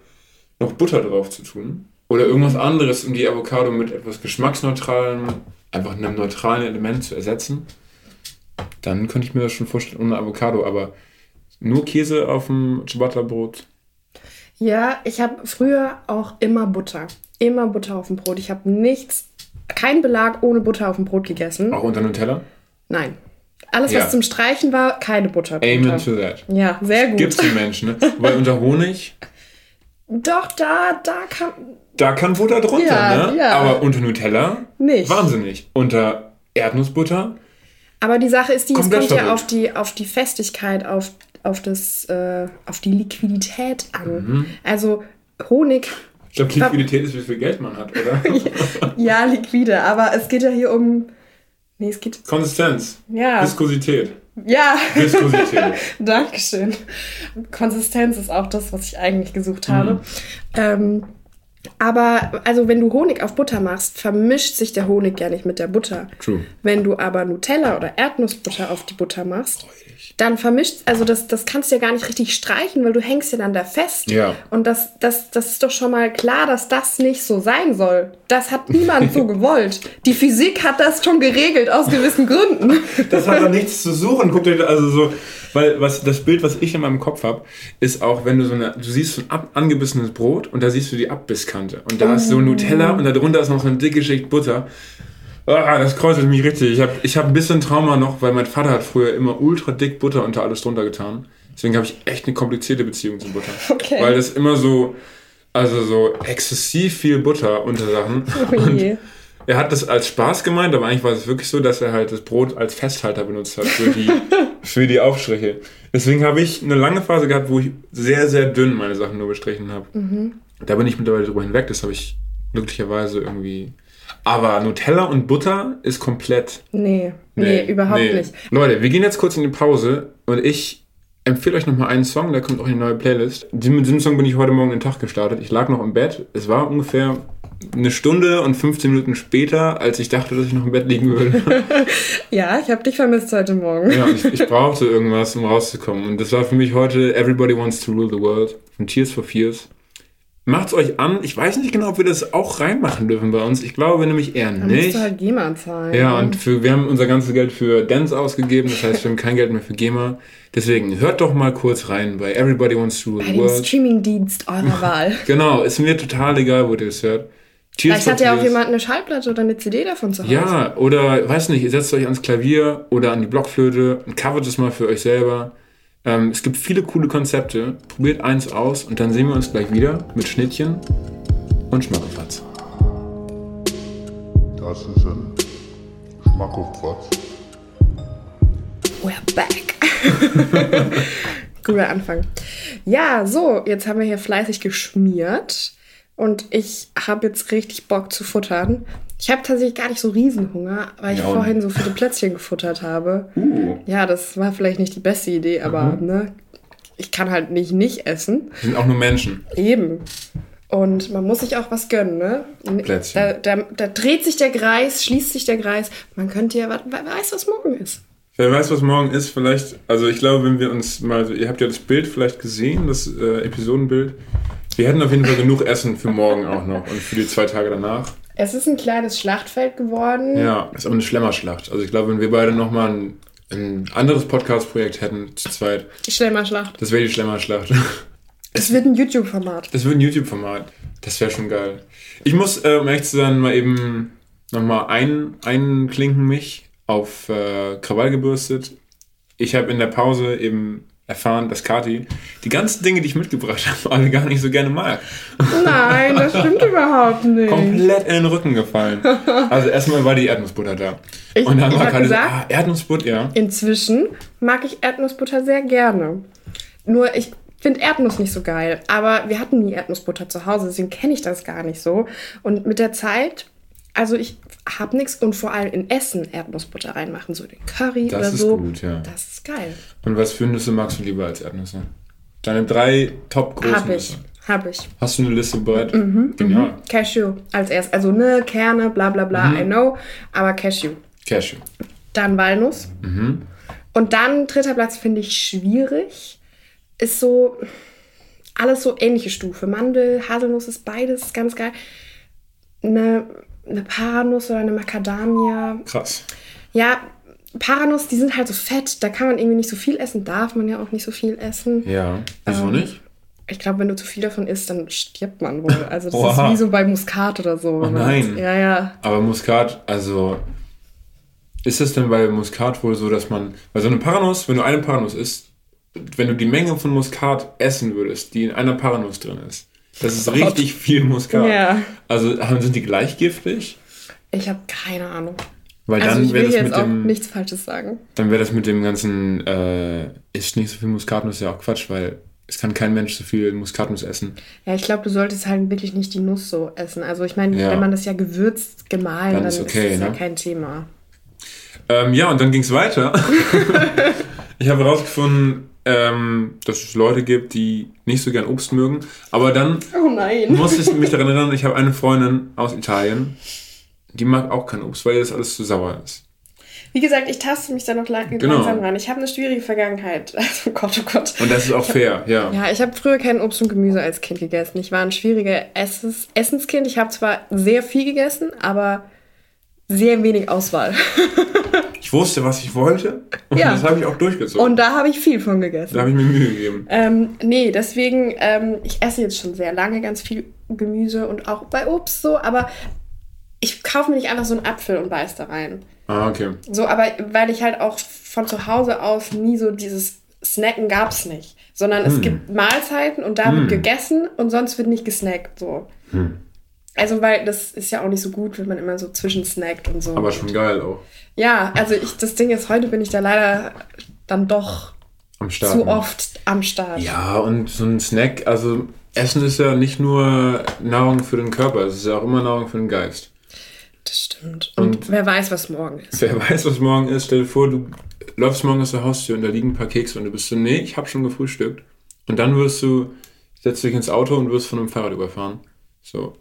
noch Butter drauf zu tun oder irgendwas anderes, um die Avocado mit etwas geschmacksneutralem, einfach einem neutralen Element zu ersetzen, dann könnte ich mir das schon vorstellen ohne Avocado. Aber nur Käse auf dem Ciabatta-Brot. Ja, ich habe früher auch immer Butter. Immer Butter auf dem Brot. Ich habe nichts, kein Belag ohne Butter auf dem Brot gegessen. Auch unter Nutella. Nein. Alles, Ja. was zum Streichen war, keine Butter. Amen to that. Ja, sehr gut. Gibt's die Menschen, ne? Weil unter Honig, Doch, da, da kann. da kann Butter drunter, Ja, ne? ja. Aber unter Nutella, Nicht. wahnsinnig. Unter Erdnussbutter, Aber die Sache ist die, es kommt ja auf die, auf die Festigkeit, auf, auf, das, äh, auf die Liquidität an. Mhm. Also Honig, Ich glaube, Liquidität ist, wie viel Geld man hat, oder? *laughs* ja, liquide, aber es geht ja hier um. Nee, es geht. Konsistenz. Ja. Viskosität. Ja, Viskosität. *laughs* Dankeschön. Konsistenz ist auch das, was ich eigentlich gesucht habe. Ähm, Aber also wenn du Honig auf Butter machst, vermischt sich der Honig ja nicht mit der Butter. True. Wenn du aber Nutella oder Erdnussbutter auf die Butter machst, dann vermischt, also das, das kannst du ja gar nicht richtig streichen, weil du hängst ja dann da fest. Ja. Und das, das, das ist doch schon mal klar, dass das nicht so sein soll. Das hat niemand so *laughs* gewollt. Die Physik hat das schon geregelt aus gewissen Gründen. Das hat doch nichts zu suchen. Guck dir also so, weil was das Bild, was ich in meinem Kopf habe, ist auch, wenn du so eine, du siehst so ein ab, angebissenes Brot und da siehst du die Abbisskante und da ist so Nutella und darunter ist noch so eine dicke Schicht Butter. Ah, das kräuselt mich richtig. Ich habe ich hab ein bisschen Trauma noch, weil mein Vater hat früher immer ultra dick Butter unter alles drunter getan. Deswegen habe ich echt eine komplizierte Beziehung zu Butter. Okay. Weil das immer so, also so exzessiv viel Butter unter Sachen. Oh je. Und er hat das als Spaß gemeint, aber eigentlich war es wirklich so, dass er halt das Brot als Festhalter benutzt hat für die, *laughs* für die Aufstriche. Deswegen habe ich eine lange Phase gehabt, wo ich sehr, sehr dünn meine Sachen nur bestrichen habe. Da bin ich mittlerweile drüber hinweg, das habe ich glücklicherweise irgendwie. Aber Nutella und Butter ist komplett. Nee, nee, überhaupt nee. nicht. Leute, wir gehen jetzt kurz in die Pause und ich empfehle euch nochmal einen Song, der kommt auch in die neue Playlist. Mit diesem Song bin ich heute Morgen den Tag gestartet. Ich lag noch im Bett. Es war ungefähr eine Stunde und 15 Minuten später, als ich dachte, dass ich noch im Bett liegen würde. *laughs* Ja, ich habe dich vermisst heute Morgen. ja, ich, ich brauchte irgendwas, um rauszukommen. Und das war für mich heute Everybody Wants to Rule the World von Tears for Fears. Macht's euch an. Ich weiß nicht genau, ob wir das auch reinmachen dürfen bei uns. Ich glaube nämlich eher Dann musst nicht. du halt GEMA zahlen. Ja, und für, wir haben unser ganzes Geld für Dance ausgegeben, das heißt, wir haben kein Geld mehr für GEMA. Deswegen hört doch mal kurz rein bei Everybody Wants to Rule Bei the dem World. Streamingdienst eurer *laughs* Wahl. Genau, ist mir total egal, wo ihr das hört. Tears Vielleicht hat ja auch jemand eine Schallplatte oder eine CD davon zu Hause. Ja, oder weiß nicht, ihr setzt euch ans Klavier oder an die Blockflöte und covert es mal für euch selber. Ähm, es gibt viele coole Konzepte. Probiert eins aus und dann sehen wir uns gleich wieder mit Schnittchen und Schmackofatz. Das ist ein Schmackofatz. We're back. *laughs* Guter Anfang. Ja, so, jetzt haben wir hier fleißig geschmiert und ich habe jetzt richtig Bock zu futtern. Ich habe tatsächlich gar nicht so Riesenhunger, weil ich Ja, vorhin so viele Plätzchen gefuttert habe. Uh, Ja, das war vielleicht nicht die beste Idee, aber Mhm. ne, ich kann halt nicht nicht essen. wir sind auch nur Menschen. Eben. Und man muss sich auch was gönnen, ne? Plätzchen. Da, da, da dreht sich der Kreis, schließt sich der Kreis. Man könnte ja, wer wer weiß, was morgen ist. Wer weiß, was morgen ist, vielleicht, also ich glaube, wenn wir uns mal, ihr habt ja das Bild vielleicht gesehen, das äh, Episodenbild. Wir hätten auf jeden Fall genug Essen für morgen auch noch und für die zwei Tage danach. Es ist ein kleines Schlachtfeld geworden. Ja, ist aber eine Schlemmerschlacht. Also ich glaube, wenn wir beide nochmal ein, ein anderes Podcast-Projekt hätten, zu zweit, Die Schlemmerschlacht. das wäre die Schlemmerschlacht. *laughs* Es wird ein YouTube-Format. Das wird ein YouTube-Format. Das wäre schon geil. Ich muss, äh, um ehrlich zu sein, mal eben nochmal ein, einklinken mich auf äh, Krawall gebürstet. Ich habe in der Pause eben erfahren, dass Kati die ganzen Dinge, die ich mitgebracht habe, alle gar nicht so gerne mag. Nein, das stimmt überhaupt nicht. Komplett in den Rücken gefallen. Also erstmal war die Erdnussbutter da. Ich- Und dann ich war Kati so, gesagt- ah, Erdnussbutter, ja. Inzwischen mag ich Erdnussbutter sehr gerne. Nur ich finde Erdnuss nicht so geil. Aber wir hatten nie Erdnussbutter zu Hause, deswegen kenne ich das gar nicht so. Und mit der Zeit, also ich habe nichts und vor allem in Essen Erdnussbutter reinmachen, so den Curry Das oder ist so. gut, ja. Das ist geil. Und was für Nüsse magst du lieber als Erdnüsse? Deine drei top großen Hab ich, Nüsse. hab ich. Hast du eine Liste bereit? Mhm, Genial. Cashew als erst. Also ne, Kerne, bla bla bla, Mhm. I know. Aber Cashew. Cashew. Dann Walnuss. Mhm. Und dann dritter Platz finde ich schwierig. Ist so alles so ähnliche Stufe. Mandel, Haselnuss ist beides ganz geil. Eine, eine Paranuss oder eine Macadamia. Krass. Ja, Paranuss, die sind halt so fett. Da kann man irgendwie nicht so viel essen. Darf man ja auch nicht so viel essen. Ja. Wieso Ähm, nicht? Ich glaube, wenn du zu viel davon isst, dann stirbt man wohl. *laughs* Also das Oha. ist wie so bei Muskat oder so. wenn man nein. Ja, ja. Aber Muskat, also. Ist es denn bei Muskat wohl so, dass man. Bei so einem Paranuss, wenn du eine Paranuss isst, wenn du die Menge von Muskat essen würdest, die in einer Paranuss drin ist, das ist richtig viel Muskat. Ja. Also haben- sind die gleich giftig? Ich habe keine Ahnung. Weil Also dann ich wäre will das jetzt mit auch dem. nichts Falsches sagen. Dann wäre das mit dem ganzen, äh, isst nicht so viel Muskatnuss ja auch Quatsch, weil es kann kein Mensch so viel Muskatnuss essen. Ja, ich glaube, du solltest halt wirklich nicht die Nuss so essen. Also ich meine, Ja. wenn man das ja gewürzt, gemahlen, Dann dann, ist ist, okay, das ja ne? kein Thema. Ähm, ja, und dann ging es weiter. *laughs* ich habe herausgefunden, äh, ähm, dass es Leute gibt, die nicht so gern Obst mögen. Aber dann Oh nein. muss ich mich daran erinnern, ich habe eine Freundin aus Italien, die mag auch kein Obst, weil ihr das alles zu sauer ist. Wie gesagt, ich taste mich da noch lang- Genau. langsam ran. Ich habe eine schwierige Vergangenheit. *laughs* Also Gott, oh Gott. Und das ist auch fair, ja. Ja, ich habe früher kein Obst und Gemüse als Kind gegessen. Ich war ein schwieriger Essens Essenskind. Ich habe zwar sehr viel gegessen, aber sehr wenig Auswahl. *laughs* Ich wusste, was ich wollte und Ja. das habe ich auch durchgezogen. Und da habe ich viel von gegessen. da habe ich mir Mühe gegeben. Ähm, nee, deswegen, ähm, ich esse jetzt schon sehr lange ganz viel Gemüse und auch bei Obst so, aber ich kaufe mir nicht einfach so einen Apfel und beiß da rein. Ah, okay. So, aber weil ich halt auch von zu Hause aus nie so dieses Snacken gab's nicht. Sondern Hm. es gibt Mahlzeiten und da wird gegessen und sonst wird nicht gesnackt. So. Hm. Also, weil das ist ja auch nicht so gut, wenn man immer so zwischensnackt und so. Aber schon geil auch. ja, also ich, das Ding ist, heute bin ich da leider dann doch Start. zu oft am Start. Ja, und so ein Snack, also Essen ist ja nicht nur Nahrung für den Körper, es ist ja auch immer Nahrung für den Geist. Das stimmt. Und, wer weiß, was morgen ist. Wer weiß, was morgen ist, stell dir vor, du läufst morgen aus der Haustür und da liegen ein paar Kekse und du bist so, nee, ich habe schon gefrühstückt. Und dann wirst du, setzt dich ins Auto und wirst von einem Fahrrad überfahren. So.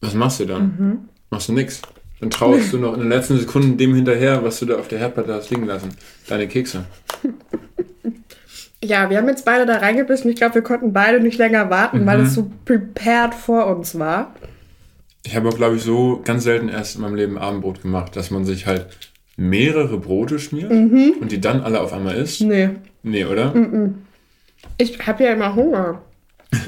Was machst du dann? Machst du nix. Dann traust du *laughs* noch in den letzten Sekunden dem hinterher, was du da auf der Herdplatte hast liegen lassen. Deine Kekse. Ja, wir haben jetzt beide da reingebissen. Ich glaube, wir konnten beide nicht länger warten, weil Mhm. es so prepared vor uns war. Ich habe auch, glaube ich, so ganz selten erst in meinem Leben Abendbrot gemacht, dass man sich halt mehrere Brote schmiert und die dann alle auf einmal isst. Nee. Nee, oder? Ich habe ja immer Hunger. *laughs*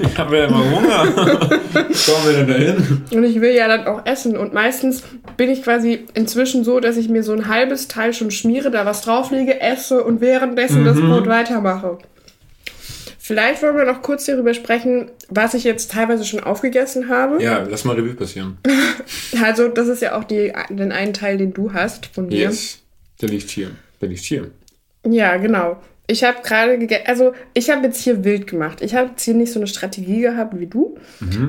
Ich habe ja immer Hunger. *laughs* Kommen wir denn da hin? Und ich will ja dann auch essen. Und meistens bin ich quasi inzwischen so, dass ich mir so ein halbes Teil schon schmiere, da was drauflege, esse und währenddessen das Mhm. Brot weitermache. Vielleicht wollen wir noch kurz darüber sprechen, was ich jetzt teilweise schon aufgegessen habe. Ja, lass mal Revue passieren. *laughs* Also, das ist ja auch die, den einen Teil, den du hast von mir. Yes. Der liegt hier. Der liegt hier. Ja, genau. Ich habe gerade gegessen, also ich habe jetzt hier wild gemacht. Ich habe jetzt hier nicht so eine Strategie gehabt wie du,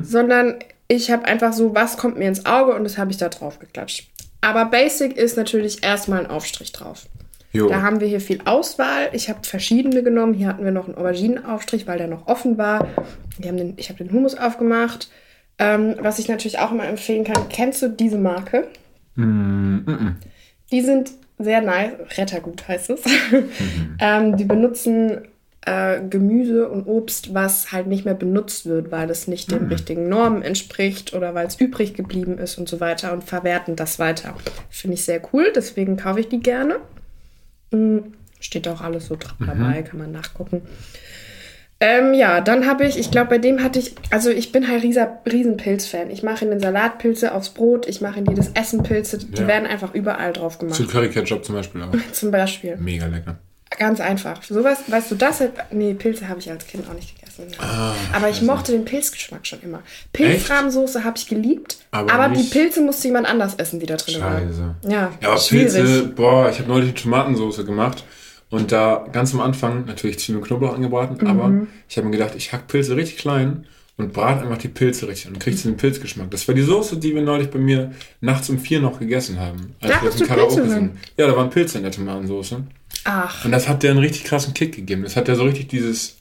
sondern ich habe einfach so, was kommt mir ins Auge und das habe ich da drauf geklatscht. Aber Basic ist natürlich erstmal ein Aufstrich drauf. Jo. Da haben wir hier viel Auswahl. Ich habe verschiedene genommen. Hier hatten wir noch einen Auberginenaufstrich, weil der noch offen war. Den, ich habe den Hummus aufgemacht. Ähm, was ich natürlich auch immer empfehlen kann, kennst du diese Marke? Die sind sehr nice. Rettergut heißt es. *laughs* ähm, die benutzen äh, Gemüse und Obst, was halt nicht mehr benutzt wird, weil es nicht den richtigen Normen entspricht oder weil es übrig geblieben ist und so weiter und verwerten das weiter. Finde ich sehr cool, deswegen kaufe ich die gerne. Mm, Steht auch alles so dra- dabei, kann man nachgucken. Ähm, ja, dann habe ich, ich glaube, bei dem hatte ich, also ich bin halt rieser, riesen Pilz-Fan. Ich mache in den Salat Pilze aufs Brot, ich mache in jedes Essen Pilze, die Ja. werden einfach überall drauf gemacht. Zu Curry Ketchup zum Beispiel auch. *laughs* Zum Beispiel. Mega lecker. Ganz einfach. Sowas, weißt du, das, nee, Pilze habe ich als Kind auch nicht gegessen. Ah, aber ich mochte den Pilzgeschmack schon immer. Pilzrahmsoße habe ich geliebt, Aber aber, die Pilze musste jemand anders essen, die da drin Scheiße. waren. Ja, Ja, aber schwierig. Pilze, boah, ich habe neulich eine Tomatensauce gemacht und da ganz am Anfang natürlich Zwiebeln und Knoblauch angebraten, Mhm. aber ich habe mir gedacht, ich hack Pilze richtig klein und brate einfach die Pilze richtig und kriegst den Pilzgeschmack. Das war die Soße, die wir neulich bei mir nachts um vier noch gegessen haben. Als Da wir hast du Karaoke Pilze sind. Ja, da waren Pilze in der Tomatensauce. Ach, Und das hat der einen richtig krassen Kick gegeben. Das hat ja so richtig dieses,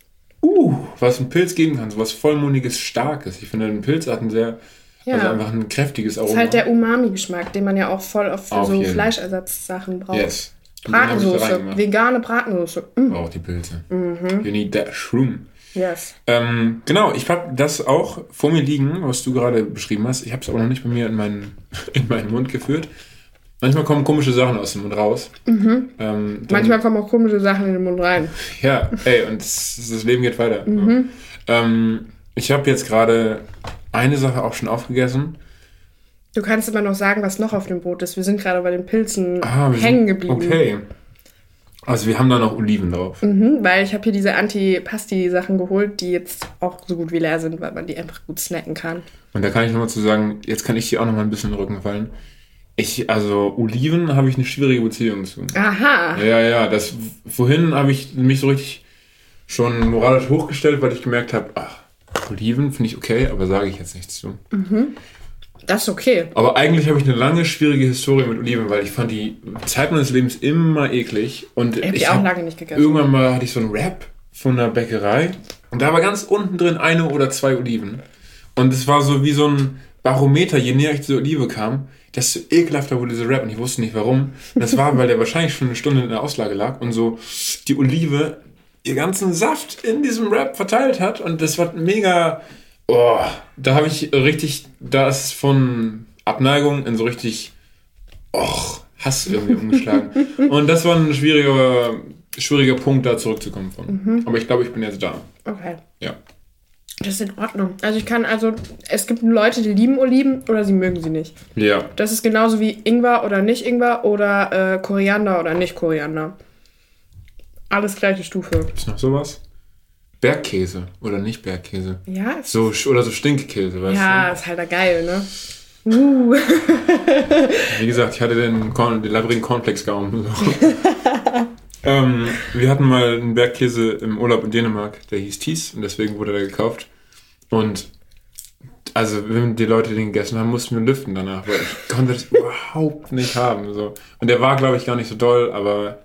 uh, was ein Pilz geben kann, so was vollmundiges, starkes. Ich finde, ein Pilz hat ein sehr, Ja. also einfach ein kräftiges Aroma. ist halt der Umami-Geschmack, den man ja auch voll oft für Auf so. Fleischersatzsachen braucht. Yes. Den Bratensoße, vegane Bratensoße. Mm, Auch die Pilze. Mhm. You need that shroom. yes. Ähm, genau, ich habe das auch vor mir liegen, was du gerade beschrieben hast. Ich habe es aber noch nicht bei mir in meinen, *laughs* in meinen Mund geführt. Manchmal kommen komische Sachen aus dem Mund raus. Ähm, Mhm. Manchmal kommen auch komische Sachen in den Mund rein. Ja, ey, und das, das Leben geht weiter. Mhm. Ähm, ich habe jetzt gerade eine Sache auch schon aufgegessen. Du kannst immer noch sagen, was noch auf dem Brot ist. Wir sind gerade bei den Pilzen Ah, hängen geblieben. Okay. Also wir haben da noch Oliven drauf. Mhm, weil ich habe hier diese Anti-Pasti-Sachen geholt, die jetzt auch so gut wie leer sind, weil man die einfach gut snacken kann. Und da kann ich nochmal zu sagen, jetzt kann ich dir auch nochmal ein bisschen in den Rücken fallen. Ich, also Oliven habe ich eine schwierige Beziehung zu. Aha. Ja, ja, das vorhin habe ich mich so richtig schon moralisch hochgestellt, weil ich gemerkt habe, ach, Oliven finde ich okay, aber sage ich jetzt nichts zu. Das ist okay. Aber eigentlich habe ich eine lange schwierige Historie mit Oliven, weil ich fand die Zeit meines Lebens immer eklig und Ich ich auch lange nicht gegessen. irgendwann mal hatte ich so einen Rap von einer Bäckerei und da war ganz unten drin eine oder zwei Oliven. Und es war so wie so ein Barometer, je näher ich zur Olive kam, desto ekelhafter wurde dieser Rap und ich wusste nicht warum. Und das war, weil der wahrscheinlich schon eine Stunde in der Auslage lag und so die Olive ihr ganzen Saft in diesem Rap verteilt hat und das war mega. Oh, da habe ich richtig, da ist von Abneigung in so richtig och, Hass irgendwie umgeschlagen. *laughs* und das war ein schwieriger, schwieriger Punkt, da zurückzukommen von. Aber ich glaube, ich bin jetzt da. Okay. Ja. Das ist in Ordnung. Also ich kann, also es gibt Leute, die lieben Oliven oder sie mögen sie nicht. Ja. Das ist genauso wie Ingwer oder nicht Ingwer oder äh, Koriander oder nicht Koriander. Alles gleiche Stufe. Ist noch sowas? Bergkäse oder nicht Bergkäse? Ja, So, oder so Stinkkäse, weißt ja, ist halt da geil, ne? Uh. du? Wie gesagt, ich hatte den, Korn, den labbrigen Cornflakes-Gaumen. *laughs* Ähm, wir hatten mal einen Bergkäse im Urlaub in Dänemark, der hieß Thies und deswegen wurde der gekauft. Und also, wenn die Leute den gegessen haben, mussten wir lüften danach, weil ich konnte das überhaupt nicht haben. So. Und der war, glaube ich, gar nicht so doll, aber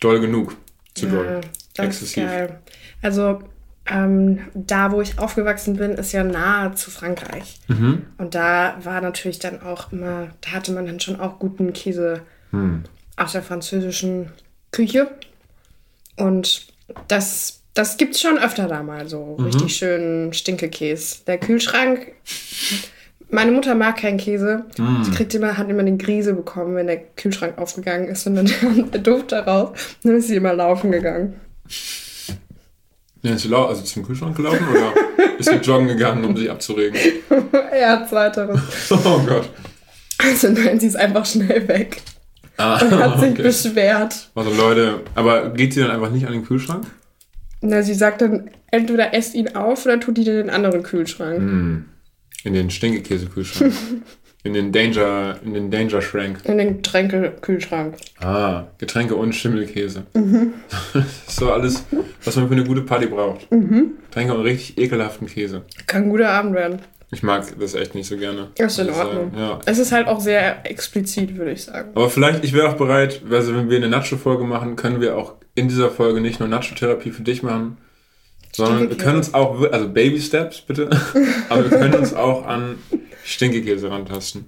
doll genug. Zu Ja, doll. Exzessiv. Also, ähm, da, wo ich aufgewachsen bin, ist ja nahe zu Frankreich. Mhm. Und da war natürlich dann auch immer, da hatte man dann schon auch guten Käse Hm. aus der französischen Küche. Und das, das gibt es schon öfter da mal, so Mhm. richtig schönen Stinkekäse. Der Kühlschrank, meine Mutter mag keinen Käse. Mhm. Sie kriegt immer, hat immer den Grise bekommen, wenn der Kühlschrank aufgegangen ist und dann *laughs* kam der Duft daraus. Dann ist sie immer laufen gegangen. Ja, ist sie lau also zum Kühlschrank gelaufen oder *laughs* ist sie joggen gegangen, um sich abzuregen? *laughs* er hat zweiteres. Oh Gott. Also nein, sie ist einfach schnell weg Ah, und hat *laughs* sich okay. beschwert. Also Leute, aber geht sie dann einfach nicht an den Kühlschrank? Na, sie sagt dann, entweder esst ihn auf oder tut ihn in den anderen Kühlschrank. Hm. In den Stinkekäse-Kühlschrank. *laughs* in den Danger, in den Danger Schrank. In den Tränke-Kühlschrank. Ah, Getränke und Schimmelkäse. Mhm. das *laughs* ist so alles, was man für eine gute Party braucht. Mhm. Getränke und richtig ekelhaften Käse. Kann ein guter Abend werden. Ich mag das echt nicht so gerne. Ist in ich Ordnung. Ja. Es ist halt auch sehr explizit, würde ich sagen. Aber vielleicht, ich wäre auch bereit, also wenn wir eine Nacho-Folge machen, können wir auch in dieser Folge nicht nur Nacho-Therapie für dich machen, sondern wir können uns auch, also Baby Steps bitte, *laughs* aber wir können uns auch an Stinkekäse rantasten.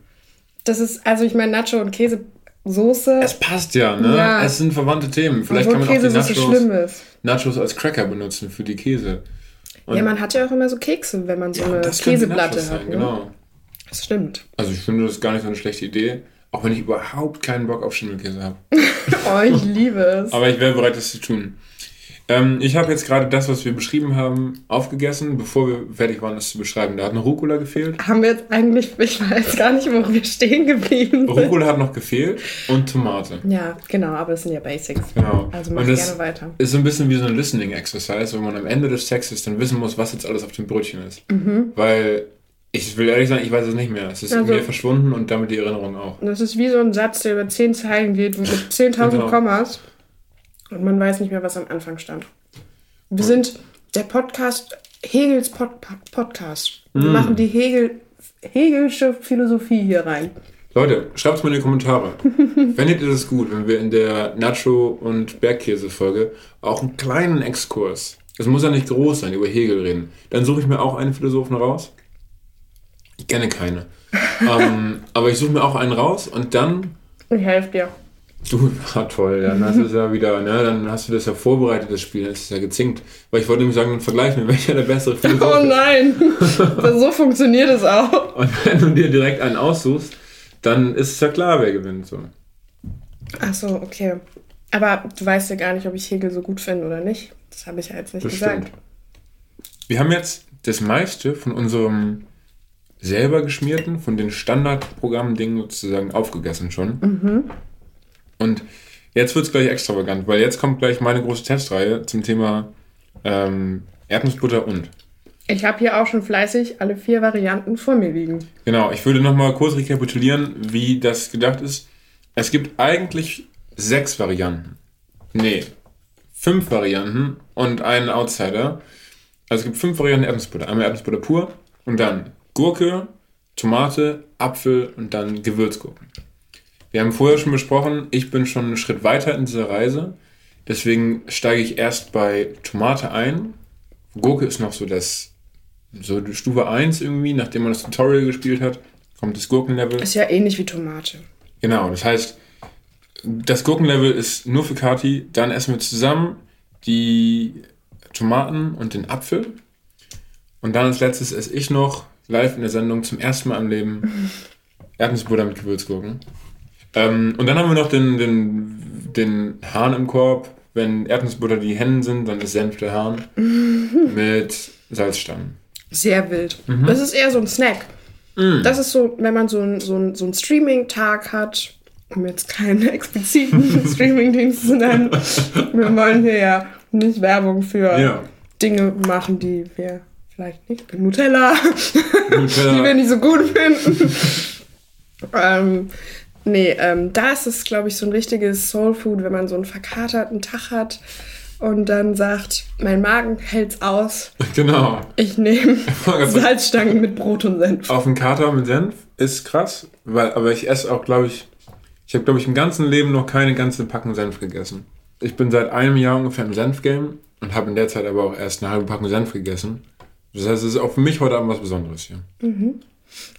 Das ist, also ich meine, Nacho und Käsesoße, Es passt ja, ne? Ja. Es sind verwandte Themen. Vielleicht kann man auch die Nachos. Nachos als Cracker benutzen für die Käse. Und Ja, man hat ja auch immer so Kekse, wenn man so eine können die Käseplatte hat. sein, ne? Genau. Das stimmt. Also ich finde das gar nicht so eine schlechte Idee, auch wenn ich überhaupt keinen Bock auf Schimmelkäse habe. *laughs* Oh, ich liebe es. Aber ich wäre bereit, das zu tun. Ähm, ich habe jetzt gerade das, was wir beschrieben haben, aufgegessen, bevor wir fertig waren, das zu beschreiben. Da hat noch Rucola gefehlt. Haben wir jetzt eigentlich, ich weiß gar nicht, wo wir stehen geblieben sind. Rucola hat noch gefehlt und Tomate. Ja, genau, aber das sind ja Basics. Genau. Also mach gerne weiter. ist so ein bisschen wie so ein Listening-Exercise, wo man am Ende des Textes dann wissen muss, was jetzt alles auf dem Brötchen ist. Weil ich will ehrlich sagen, ich weiß es nicht mehr. Es ist Also- mir verschwunden und damit die Erinnerung auch. Das ist wie so ein Satz, der über 10 Zeilen geht, mit 10.000 *laughs* Genau. Kommas. Und man weiß nicht mehr, was am Anfang stand. Wir sind der Podcast, Hegels Pod, Pod, Podcast. Wir Mm. machen die Hegel, Hegelsche Philosophie hier rein. Leute, schreibt es mal in die Kommentare. *laughs* Fändet ihr das gut, wenn wir in der Nacho- und Bergkäse-Folge auch einen kleinen Exkurs, es muss ja nicht groß sein, über Hegel reden. Dann suche ich mir auch einen Philosophen raus. Ich kenne keine. *laughs* ähm, aber ich suche mir auch einen raus und dann Ich helfe dir. Du, *laughs* ah, toll, dann hast du es ja wieder, ne, dann hast du das ja vorbereitet, das Spiel, das ist ja gezinkt. Weil ich wollte nämlich sagen, dann vergleich mir, *laughs* welcher der bessere Philosoph Oh nein, *laughs* so funktioniert es auch. Und wenn du dir direkt einen aussuchst, dann ist es ja klar, wer gewinnt. So. Ach so, okay. Aber du weißt ja gar nicht, ob ich Hegel so gut finde oder nicht. Das habe ich ja jetzt nicht Das gesagt. stimmt. Wir haben jetzt das meiste von unserem selber geschmierten, von den Standardprogramm-Dingen sozusagen aufgegessen schon. Und jetzt wird es gleich extravagant, weil jetzt kommt gleich meine große Testreihe zum Thema ähm, Erdnussbutter und. Ich habe hier auch schon fleißig alle vier Varianten vor mir liegen. Genau, ich würde nochmal kurz rekapitulieren, wie das gedacht ist. Es gibt eigentlich sechs Varianten. Nee, fünf Varianten und einen Outsider. Also es gibt fünf Varianten Erdnussbutter. Einmal Erdnussbutter pur und dann Gurke, Tomate, Apfel und dann Gewürzgurken. Wir haben vorher schon besprochen, ich bin schon einen Schritt weiter in dieser Reise. Deswegen steige ich erst bei Tomate ein. Gurke ist noch so das, so die Stufe 1 irgendwie, nachdem man das Tutorial gespielt hat, kommt das Gurkenlevel. Ist ja ähnlich wie Tomate. Genau, das heißt, das Gurkenlevel ist nur für Kati. Dann essen wir zusammen die Tomaten und den Apfel. Und dann als letztes esse ich noch live in der Sendung zum ersten Mal im Leben *laughs* Erdnussbutter mit Gewürzgurken. Ähm, und dann haben wir noch den, den, den Hahn im Korb. Wenn Erdnussbutter die Hennen sind, dann ist Senf der Hahn *laughs* mit Salzstangen. Sehr wild. Mhm. Das ist eher so ein Snack. Das ist so, wenn man so einen so ein- so einen Streaming-Tag hat, um jetzt keinen *laughs* expliziten *laughs* Streaming-Dienst zu nennen. Wir wollen hier ja nicht Werbung für Ja. Dinge machen, die wir vielleicht nicht. Nutella, die wir Nutella. nicht so gut finden. ähm, nee, ähm, da ist es, glaube ich, so ein richtiges Soul-Food, wenn man so einen verkaterten Tag hat und dann sagt, mein Magen hält's aus, *laughs* Genau. ich nehme *laughs* Salzstangen mit Brot und Senf. Auf einen Kater mit Senf ist krass, weil, aber ich esse auch, glaube ich, ich habe, glaube ich, im ganzen Leben noch keine ganze Packung Senf gegessen. Ich bin seit einem Jahr ungefähr im Senfgame und habe in der Zeit aber auch erst eine halbe Packung Senf gegessen. Das heißt, es ist auch für mich heute Abend was Besonderes hier.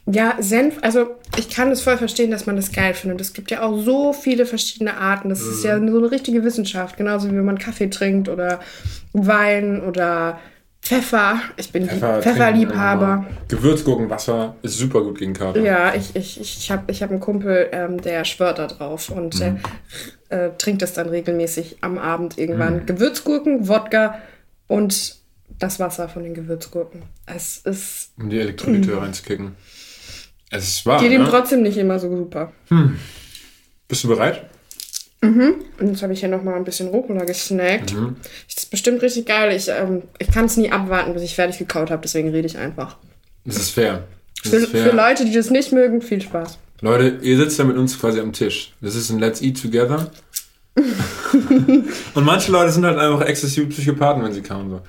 Ja, Senf, also ich kann es voll verstehen, dass man das geil findet. Es gibt ja auch so viele verschiedene Arten. Das ist ja so eine richtige Wissenschaft. Genauso wie wenn man Kaffee trinkt oder Wein oder Pfeffer. Ich bin Pfeffer Pfefferliebhaber. Gewürzgurkenwasser ist super gut gegen Kater. Ja, ich, ich, ich habe ich hab einen Kumpel, ähm, der schwört da drauf und der äh, trinkt das dann regelmäßig am Abend irgendwann. Gewürzgurken, Wodka und das Wasser von den Gewürzgurken. Es ist, Um die Elektrolyte reinzukicken. Es ist wahr, geht ihm ne? trotzdem nicht immer so super. Bist du bereit? Und jetzt habe ich hier nochmal ein bisschen Rucola gesnackt. Das ist bestimmt richtig geil. Ich, ähm, ich kann es nie abwarten, bis ich fertig gekaut habe, deswegen rede ich einfach. Das ist fair. Das Für, ist fair. für Leute, die das nicht mögen, viel Spaß. Leute, ihr sitzt ja mit uns quasi am Tisch. Das ist ein Let's Eat Together. *laughs* Und manche Leute sind halt einfach exzessive Psychopathen, wenn sie kauen. So.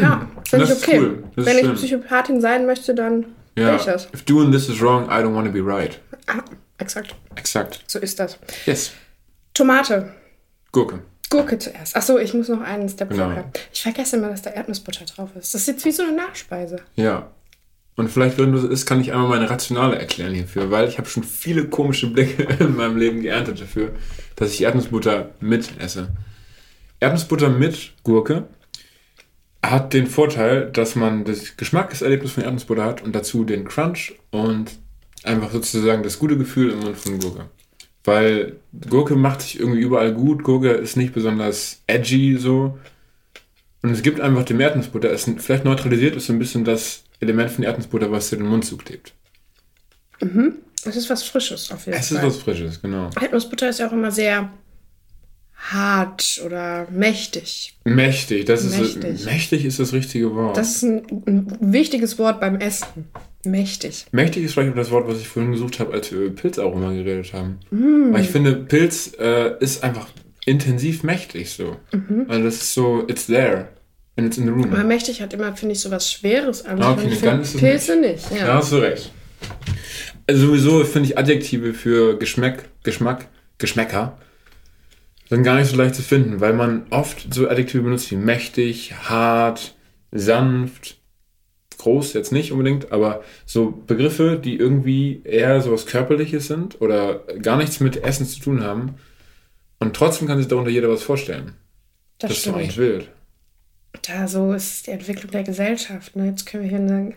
Ja, *clears throat* finde ich Das ist okay. cool. Das Wenn ich schön. Psychopathin sein möchte, dann Ja. will ich das. If doing this is wrong, I don't want to be right. Ah, exakt. Exakt. So ist das. Yes. Tomate. Gurke. Gurke zuerst. Achso, ich muss noch einen Step Genau. vorher. Ich vergesse immer, dass da Erdnussbutter drauf ist. Das ist jetzt wie so eine Nachspeise. Ja. Und vielleicht, wenn du so ist, kann ich einmal meine Rationale erklären hierfür, weil ich habe schon viele komische Blicke *laughs* in meinem Leben geerntet dafür, dass ich Erdnussbutter mit esse. Erdnussbutter mit Gurke hat den Vorteil, dass man das Geschmackserlebnis von Erdnussbutter hat und dazu den Crunch und einfach sozusagen das gute Gefühl im Mund von Gurke. Weil Gurke macht sich irgendwie überall gut, Gurke ist nicht besonders edgy so. Und es gibt einfach dem Erdnussbutter, es vielleicht neutralisiert ist so ein bisschen das Element von Erdnussbutter, was dir den Mund zuklebt. Es ist was Frisches auf jeden Es ist Fall. was Frisches, genau. Erdnussbutter ist ja auch immer sehr hart oder mächtig. Mächtig, das ist Mächtig. mächtig ist das richtige Wort. Das ist ein, ein wichtiges Wort beim Essen. Mächtig. mächtig ist vielleicht auch das Wort, was ich vorhin gesucht habe, als wir über Pilzaroma geredet haben. Mm. Weil ich finde, Pilz äh, ist einfach intensiv mächtig so. Mhm. Also das ist so, it's there. And it's in the room. Aber mächtig hat immer, finde ich, so was Schweres an. Okay, ich finde Pilze nicht. Ja. Ja, hast du recht. Also sowieso finde ich Adjektive für Geschmack, Geschmack, Geschmäcker sind gar nicht so leicht zu finden, weil man oft so Adjektive benutzt wie mächtig, hart, sanft, groß jetzt nicht unbedingt, aber so Begriffe, die irgendwie eher so was Körperliches sind oder gar nichts mit Essen zu tun haben. Und trotzdem kann sich darunter jeder was vorstellen. das, Das ist doch eigentlich wild. Da so ist die Entwicklung der Gesellschaft. Ne? Jetzt können wir hier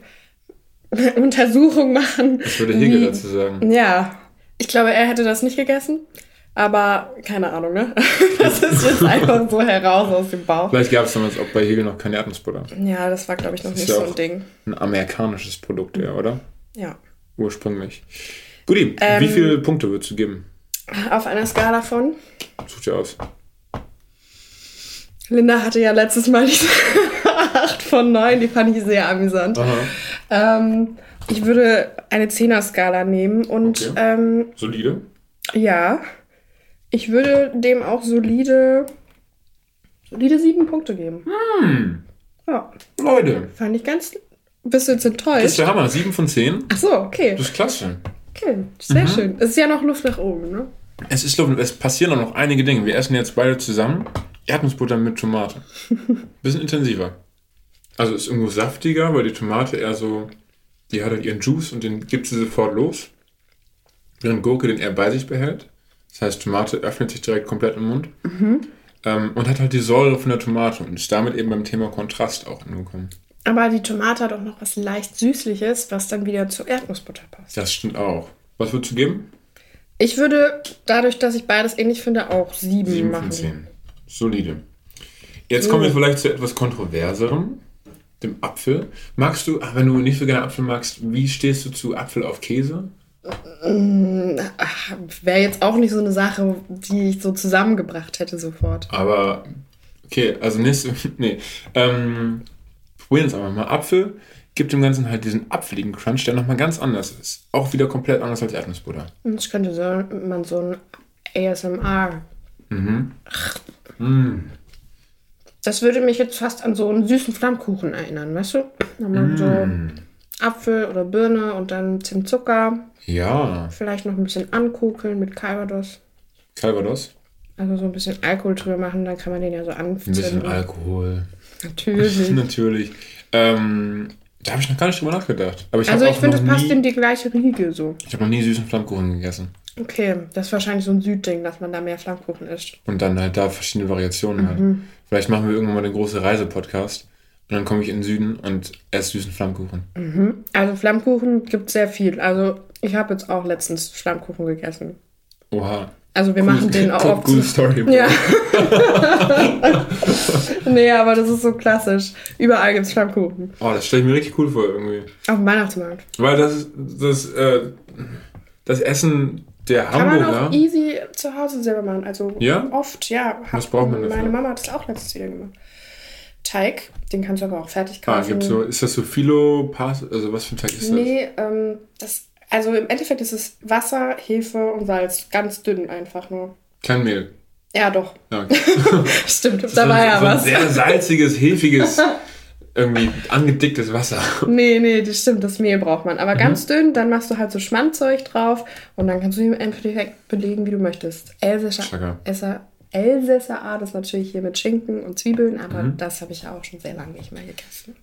eine *laughs* Untersuchung machen. Was würde Hegel dazu sagen? Ja, ich glaube, er hätte das nicht gegessen. Aber keine Ahnung, ne? *laughs* Das ist jetzt einfach so heraus aus dem Bauch. Vielleicht gab es damals auch bei Hegel noch keine Erdnussbutter. Ja, das war, glaube ich, noch ist nicht ja so ein Ding. Ein amerikanisches Produkt eher, oder? Ja. Ursprünglich. Guti, Ähm, wie viele Punkte würdest du geben? Auf einer Skala von. Such dir aus. Linda hatte ja letztes Mal diese *laughs* 8 von 9, die fand ich sehr amüsant. Aha. Ähm, ich würde eine 10er-Skala nehmen und Okay. ähm, Solide? ja, ich würde dem auch solide, solide 7 Punkte geben. Hm. Ja, Leute, fand ich ganz. Bist du jetzt das ist enttäuscht? der Hammer. 7 von 10. Ach so, okay. Das ist klasse. Okay, sehr Mhm. schön. Es ist ja noch Luft nach oben, ne? Es ist, es passieren auch noch einige Dinge. Wir essen jetzt beide zusammen Erdnussbutter mit Tomate. *laughs* Bisschen intensiver. Also ist irgendwo saftiger, weil die Tomate eher so, die hat halt ihren Juice und den gibt sie sofort los. Während Gurke den eher bei sich behält. Das heißt, Tomate öffnet sich direkt komplett im Mund. Ähm, und hat halt die Säure von der Tomate und ist damit eben beim Thema Kontrast auch angekommen. Aber die Tomate hat auch noch was leicht Süßliches, was dann wieder zur Erdnussbutter passt. Das stimmt auch. Was würdest du geben? Ich würde, dadurch, dass ich beides ähnlich finde, auch sieben, 7 machen. von 10. Solide. Jetzt kommen wir vielleicht zu etwas kontroverserem, dem Apfel. Magst du, wenn du nicht so gerne Apfel magst, wie stehst du zu Apfel auf Käse? Wäre jetzt auch nicht so eine Sache, die ich so zusammengebracht hätte sofort. Aber, okay, also nächste, *laughs* nee, ähm, probieren es einfach mal. Apfel gibt dem Ganzen halt diesen apfeligen Crunch, der nochmal ganz anders ist. Auch wieder komplett anders als Erdnussbutter. Ich könnte so, man so ein ASMR. Das würde mich jetzt fast an so einen süßen Flammkuchen erinnern, weißt du? Wenn man so Apfel oder Birne und dann Zimtzucker, Ja, vielleicht noch ein bisschen ankugeln mit Calvados. Calvados, Also so ein bisschen Alkohol drüber machen, dann kann man den ja so ein bisschen anzünden. Alkohol. Natürlich. *laughs* Natürlich. Ähm, da habe ich noch gar nicht drüber nachgedacht. Ich Also ich finde, es passt nie, in die gleiche Riege so. ich habe noch nie süßen Flammkuchen gegessen. Okay, das ist wahrscheinlich so ein Südding, dass man da mehr Flammkuchen isst. Und dann halt da verschiedene Variationen hat. Vielleicht machen wir irgendwann mal den große Reise-Podcast. Und dann komme ich in den Süden und esse süßen Flammkuchen. Also Flammkuchen gibt es sehr viel. Also ich habe jetzt auch letztens Flammkuchen gegessen. Oha. Also wir machen den auch oft. gute Story. Bro. Ja. *laughs* nee, aber das ist so klassisch. Überall gibt es Flammkuchen. Oh, das stelle ich mir richtig cool vor irgendwie. Auf dem Weihnachtsmarkt. Weil das ist das, äh, das Essen der Kann man Hamburger. auch easy zu Hause selber machen. Also Ja? oft, ja. Was braucht man dafür? Meine Mama hat das auch letztes wieder gemacht. Teig, den kannst du aber auch fertig Ah, kaufen. gibt's so, ist das so Philo, Pass, also was für ein Teig ist das? Nee, ähm, das, also im Endeffekt ist es Wasser, Hefe und Salz. Ganz dünn einfach nur. Kein Mehl. Ja, doch. Ja, *laughs* okay. Stimmt, da so, war ja so ein was. sehr salziges, hefiges, *laughs* irgendwie angedicktes Wasser. Nee, nee, das stimmt, das Mehl braucht man. Mhm. Aber ganz dünn, dann machst du halt so Schmandzeug drauf und dann kannst du ihn im Endeffekt belegen, wie du möchtest. Elsässer. Esser, Elsässer Art ist natürlich hier mit Schinken und Zwiebeln, aber Mhm. das habe ich ja auch schon sehr lange nicht mehr gegessen.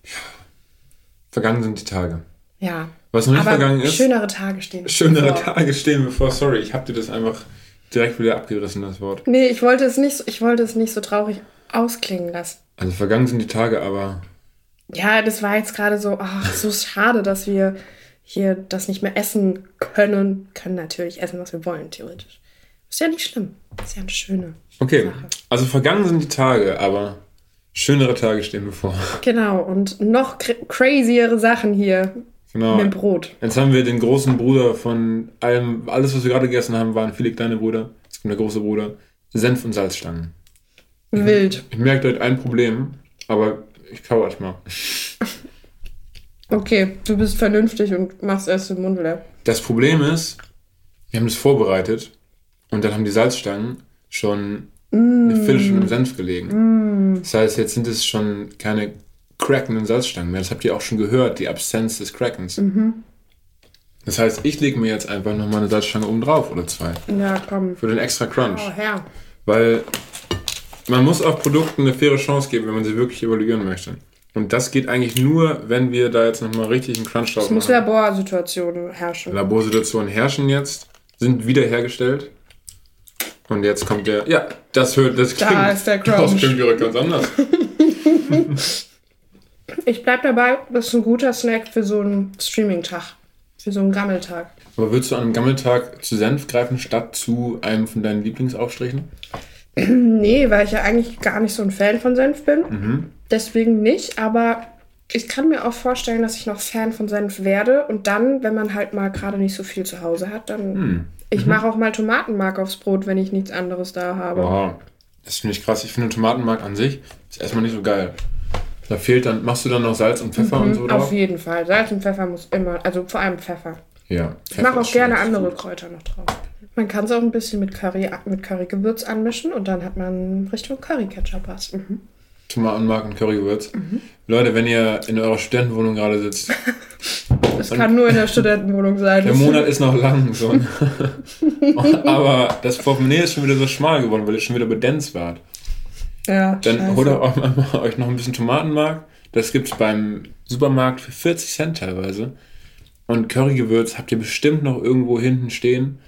Vergangen sind die Tage. Ja. Was noch nicht aber vergangen ist, schönere Tage stehen. schönere bevor. Tage stehen bevor. Sorry, ich habe dir das einfach direkt wieder abgerissen, das Wort. Nee, ich wollte es nicht, so- ich wollte es nicht so traurig ausklingen lassen. Also vergangen sind die Tage, aber Ja, das war jetzt gerade so, ach, so schade, dass wir hier das nicht mehr essen können. Können natürlich essen, was wir wollen, theoretisch. Ist ja nicht schlimm. Ist ja eine schöne okay. Sache. Also vergangen sind die Tage, aber schönere Tage stehen bevor. Genau, und noch cra craziere Sachen hier Genau. mit dem Brot. Jetzt haben wir den großen Bruder von allem, alles, was wir gerade gegessen haben, waren viele kleine Brüder. Jetzt kommt der große Bruder. Senf und Salzstangen. Wild. Ich merke dort ein Problem, aber ich kau erstmal. Okay, du bist vernünftig und machst erst den Mund leer. Das Problem ist, wir haben das vorbereitet und dann haben die Salzstangen schon eine Viertelstunde im Senf gelegen. Das heißt, jetzt sind es schon keine crackenden Salzstangen mehr. Das habt ihr auch schon gehört, die Absenz des Crackens. Das heißt, ich lege mir jetzt einfach nochmal eine Salzstange oben drauf oder zwei. Ja, komm. Für den extra Crunch. Oh, Herr. Weil man muss auch Produkten eine faire Chance geben, wenn man sie wirklich evaluieren möchte. Und das geht eigentlich nur, wenn wir da jetzt nochmal richtig einen Crunch drauf Es muss machen. Laborsituationen herrschen. Laborsituationen herrschen jetzt, sind wiederhergestellt. Und jetzt kommt der. Ja, das hört. Das Da klingt, ist der Das Crunch. klingt direkt ganz anders. *laughs* Ich bleib dabei, das ist ein guter Snack für so einen Streaming-Tag. Für so einen Gammeltag. Aber würdest du an einem Gammeltag zu Senf greifen, statt zu einem von deinen Lieblingsaufstrichen? *clears throat* Nee, weil ich ja eigentlich gar nicht so ein Fan von Senf bin. Deswegen nicht, aber ich kann mir auch vorstellen, dass ich noch Fan von Senf werde. Und dann, wenn man halt mal gerade nicht so viel zu Hause hat, dann. Ich mache auch mal Tomatenmark aufs Brot, wenn ich nichts anderes da habe. Wow. Das finde ich krass. Ich finde Tomatenmark an sich ist erstmal nicht so geil. Da fehlt dann, machst du dann noch Salz und Pfeffer und so drauf? Auf jeden Fall. Salz und Pfeffer muss immer, also vor allem Pfeffer. Ja. Ich mache auch gerne andere Kräuter noch drauf. Man kann es auch ein bisschen mit Curry, mit Currygewürz anmischen und dann hat man Richtung Curry-Ketchup was. Mhm. Tomatenmark und Currywurz. Leute, wenn ihr in eurer Studentenwohnung gerade sitzt, *laughs* Das kann nur in der Studentenwohnung sein. der Monat ist noch lang, so. *laughs* Aber das Portemonnaie ist schon wieder so schmal geworden, weil ihr schon wieder bedenzt wart. Ja, Dann scheiße. holt auch mal euch noch ein bisschen Tomatenmark. Das gibt's beim Supermarkt für 40 Cent teilweise. Und Currygewürz habt ihr bestimmt noch irgendwo hinten stehen.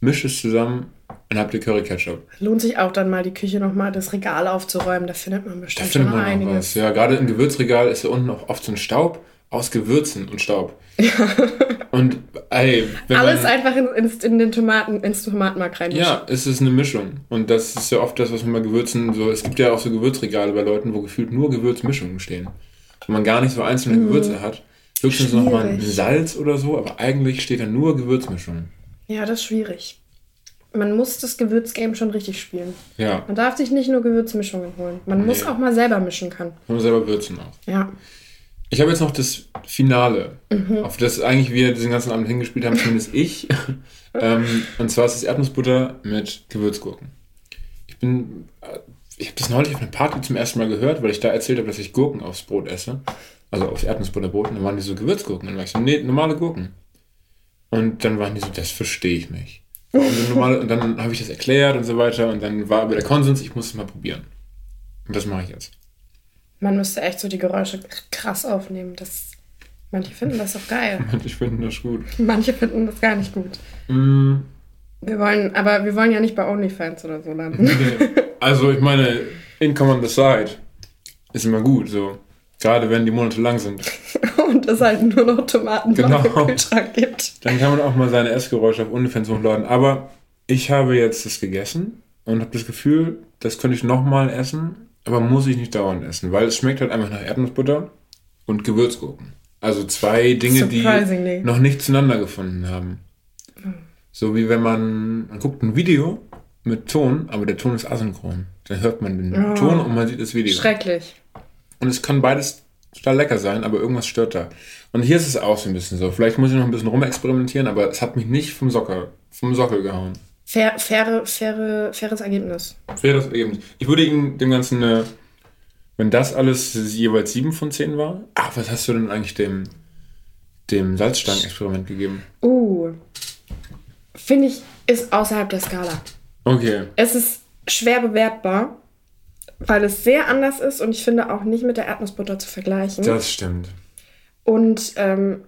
Mischt es zusammen und habt ihr Curry Ketchup. Lohnt sich auch dann mal die Küche nochmal das Regal aufzuräumen. Da findet man Da bestimmt findet schon man noch einiges. was. Ja, gerade im Gewürzregal ist ja unten auch oft so ein Staub aus Gewürzen und Staub. Und ey, Alles man, einfach in, ins, in den Tomaten, ins Tomatenmark reinmischen. Ja, es ist eine Mischung. Und das ist ja oft das, was man bei Gewürzen so. Es gibt ja auch so Gewürzregale bei Leuten, wo gefühlt nur Gewürzmischungen stehen. Wo man gar nicht so einzelne Gewürze hat. Höchstens noch mal ein Mhm. Salz oder so, aber eigentlich steht da nur Gewürzmischung. Ja, das ist schwierig. Man muss das Gewürzgame schon richtig spielen. Ja, Man darf sich nicht nur Gewürzmischungen holen. Man muss Nee. auch mal selber mischen können. man selber würzen auch. Ja. Ich habe jetzt noch das Finale, Mhm. auf das eigentlich wir diesen ganzen Abend hingespielt haben, zumindest *laughs* ich. ähm, und zwar ist es Erdnussbutter mit Gewürzgurken. Ich bin, äh, ich habe das neulich auf einer Party zum ersten Mal gehört, weil ich da erzählt habe, dass ich Gurken aufs Brot esse. Also aufs Erdnussbutterbrot. Und dann waren die so Gewürzgurken. Und dann war ich so, nee, normale Gurken. Und dann waren die so, das verstehe ich nicht. Und dann habe ich das erklärt und so weiter. Und dann war aber der Konsens, ich muss es mal probieren. Und das mache ich jetzt. Man müsste echt so die Geräusche krass aufnehmen. Das, manche finden das auch geil. *laughs* Und ich finde das gut. Manche finden das gar nicht gut. Mm. Wir wollen, aber wir wollen ja nicht bei OnlyFans oder so landen. Also ich meine, Income on the side ist immer gut, so. Gerade wenn die Monate lang sind. *laughs* Und es halt nur noch Tomaten Genau. im Kühlschrank gibt. Dann kann man auch mal seine Essgeräusche auf OnlyFans hochladen. Aber ich habe jetzt das gegessen und habe das Gefühl, das könnte ich nochmal essen, aber muss ich nicht dauernd essen, weil es schmeckt halt einfach nach Erdnussbutter und Gewürzgurken. Also zwei Dinge, die noch nicht zueinander gefunden haben. So wie wenn man, man guckt ein Video mit Ton, aber der Ton ist asynchron. Dann hört man den Oh. Ton und man sieht das Video. Schrecklich. Und es kann beides total lecker sein, aber irgendwas stört da. Und hier ist es auch so ein bisschen so. Vielleicht muss ich noch ein bisschen rumexperimentieren, aber es hat mich nicht vom Sockel, vom Sockel gehauen. Fair, faire, faire, faires Ergebnis. Das eben. Ich würde ihm dem Ganzen eine, wenn das alles jeweils 7 von 10 war. Ach, was hast du denn eigentlich dem, dem Salzstangen-Experiment gegeben? Uh. Finde ich, ist außerhalb der Skala. Okay. Es ist schwer bewertbar, weil es sehr anders ist und ich finde auch nicht mit der Erdnussbutter zu vergleichen. Das stimmt. Und ähm,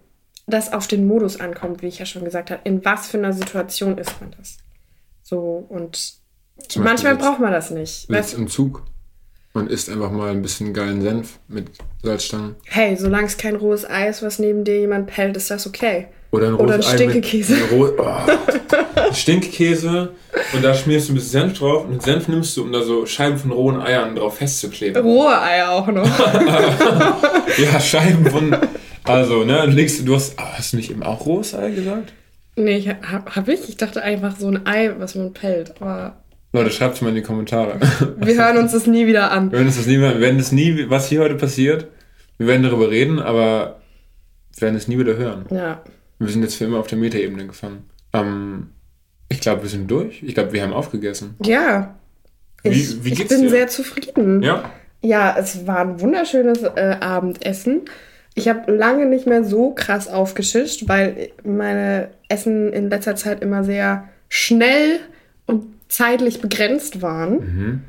das auf den Modus ankommt, wie ich ja schon gesagt habe. In was für einer Situation ist man das? So, und Zum manchmal jetzt- braucht man das nicht. Weißt, im Zug und isst einfach mal ein bisschen geilen Senf mit Salzstangen. hey, solange es kein rohes Ei ist, was neben dir jemand pellt, ist das okay. Oder ein, Oder rohes ein Ei mit- Stinkekäse. oh. Stinkkäse und da schmierst du ein bisschen Senf drauf und den Senf nimmst du, um da so Scheiben von rohen Eiern drauf festzukleben. Rohe Eier auch noch. *laughs* Ja, Scheiben von. Also, ne, legst du, du hast, ah, hast du nicht eben auch rohes Ei gesagt? nee, ich, hab, hab ich? Ich dachte einfach so ein Ei, was man pellt. Aber Leute, schreibt es mal in die Kommentare. wir hören uns das nie wieder an. Wir werden das nie, mehr- wir werden das nie, was hier heute passiert, wir werden darüber reden, aber wir werden es nie wieder hören. Ja. Wir sind jetzt für immer auf der Metaebene gefangen. Ähm, ich glaube, wir sind durch. Ich glaube, wir haben aufgegessen. Ja. Wie- Ich, wie ich bin dir? sehr zufrieden. Ja? Ja, es war ein wunderschönes äh, Abendessen. Ich habe lange nicht mehr so krass aufgeschischt, weil meine Essen in letzter Zeit immer sehr schnell und zeitlich begrenzt waren.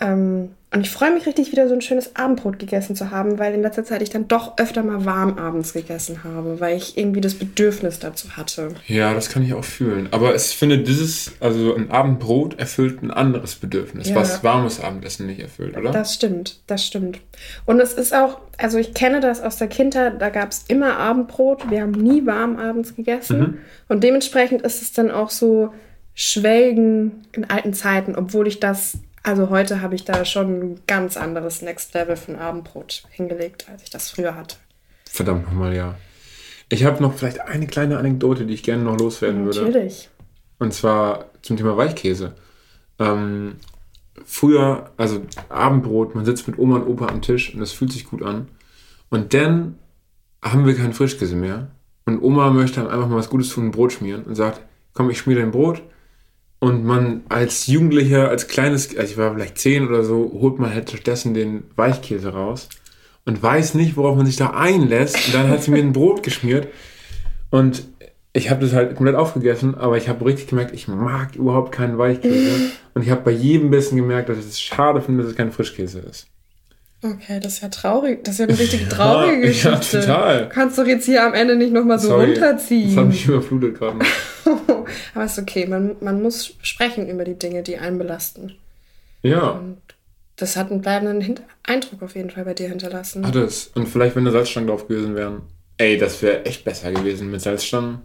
Ähm, und ich freue mich richtig, wieder so ein schönes Abendbrot gegessen zu haben, weil in letzter Zeit ich dann doch öfter mal warm abends gegessen habe, weil ich irgendwie das Bedürfnis dazu hatte. Ja, das kann ich auch fühlen. Aber ich finde, dieses, also ein Abendbrot erfüllt ein anderes Bedürfnis, Ja. was warmes Abendessen nicht erfüllt, oder? Das stimmt, das stimmt. Und es ist auch, also ich kenne das aus der Kindheit, da gab es immer Abendbrot. Wir haben nie warm abends gegessen. Und dementsprechend ist es dann auch so Schwelgen in alten Zeiten, obwohl ich das, also heute habe ich da schon ein ganz anderes Next Level von Abendbrot hingelegt, als ich das früher hatte. Verdammt nochmal, ja. Ich habe noch vielleicht eine kleine Anekdote, die ich gerne noch loswerden würde. Natürlich. Und zwar zum Thema Weichkäse. Ähm, früher, also Abendbrot, man sitzt mit Oma und Opa am Tisch und das fühlt sich gut an. Und dann haben wir keinen Frischkäse mehr. Und Oma möchte einem einfach mal was Gutes tun, ein Brot schmieren und sagt, komm, ich schmier dein Brot. Und man als Jugendlicher, als kleines, also ich war vielleicht zehn oder so, holt man halt stattdessen den Weichkäse raus und weiß nicht, worauf man sich da einlässt. Und dann hat sie mir ein Brot geschmiert. Und ich habe das halt komplett aufgegessen, aber ich habe richtig gemerkt, ich mag überhaupt keinen Weichkäse. Und ich habe bei jedem Bissen gemerkt, dass ich es schade finde, dass es kein Frischkäse ist. Okay, das ist ja traurig. Das ist ja eine richtig *laughs* traurige Ja, Geschichte. ja, total. Du kannst doch jetzt hier am Ende nicht nochmal so Sorry, Das hat runterziehen. mich überflutet gerade. *laughs* Aber ist okay, man, man muss sprechen über die Dinge, die einen belasten. Ja, Das hat einen bleibenden Eindruck auf jeden Fall bei dir hinterlassen. hat es. Und vielleicht, wenn da Salzstangen drauf gewesen wären. Ey, das wäre echt besser gewesen mit Salzstangen.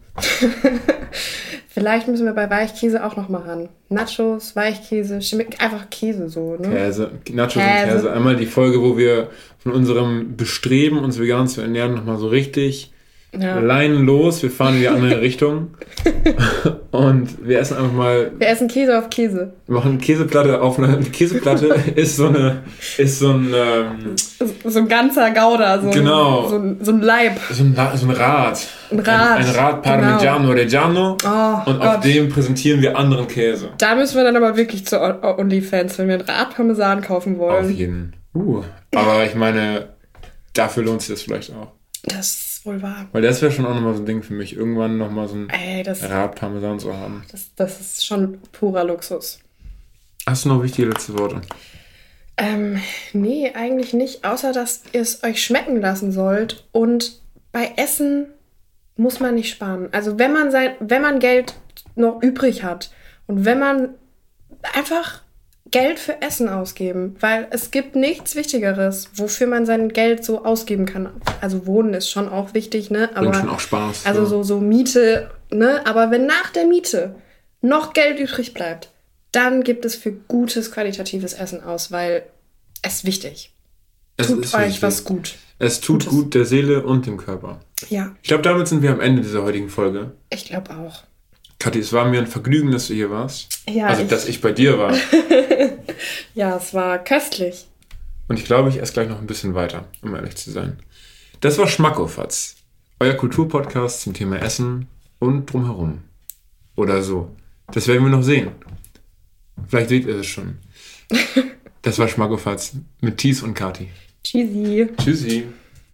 *laughs* Vielleicht müssen wir bei Weichkäse auch nochmal ran. Nachos, Weichkäse, schmeckt einfach Käse so, ne? Käse, Nachos Käse. und Käse. Einmal die Folge, wo wir von unserem Bestreben, uns vegan zu ernähren, nochmal so richtig Ja. Leinen los. Wir fahren in die andere Richtung. *laughs* Und wir essen einfach mal, Wir essen Käse auf Käse. wir machen Käseplatte auf eine Käseplatte *laughs* ist so eine, ist so ein, ähm, So so ein ganzer Gouda, so, Genau. ein, so, ein, so ein Leib. so ein, so ein Rad. Ein Rad, Ein, ein Rad genau. Parmigiano Reggiano. Oh, und auf Gott. dem präsentieren wir anderen Käse. Da müssen wir dann aber wirklich zu OnlyFans, wenn wir ein Rad Parmesan kaufen Auf wollen. jeden. Uh. Aber ich meine, dafür lohnt sich das vielleicht auch. Das ist wohl wahr. Weil das wäre schon auch nochmal so ein Ding für mich, irgendwann nochmal so ein Ey, das, Rad Parmesan zu haben. das, das ist schon purer Luxus. Hast du noch wichtige letzte Worte? Ähm, nee, eigentlich nicht, außer dass ihr es euch schmecken lassen sollt. Und bei Essen muss man nicht sparen. Also wenn man sein, wenn man Geld noch übrig hat und wenn man einfach Geld für Essen ausgeben, weil es gibt nichts Wichtigeres, wofür man sein Geld so ausgeben kann. Also Wohnen ist schon auch wichtig, ne? Aber Bringt schon auch Spaß. also so, so Miete, ne? Aber wenn nach der Miete noch Geld übrig bleibt, dann gibt es für gutes, qualitatives Essen aus, weil es ist wichtig. es Tut ist euch wichtig. was gut. Es tut Gutes. gut der Seele und dem Körper. Ja, Ich glaube, damit sind wir am Ende dieser heutigen Folge. ich glaube auch. Kathi, es war mir ein Vergnügen, dass du hier warst. Ja, also, ich- dass ich bei dir war. *laughs* Ja, es war köstlich. Und ich glaube, ich esse gleich noch ein bisschen weiter, um ehrlich zu sein. Das war Schmackofatz, euer Kulturpodcast zum Thema Essen und drumherum. Oder so. Das werden wir noch sehen. Vielleicht seht ihr es schon. *laughs* Das war Schmackofatz mit Thies und Kati. Cheesy. Tschüssi.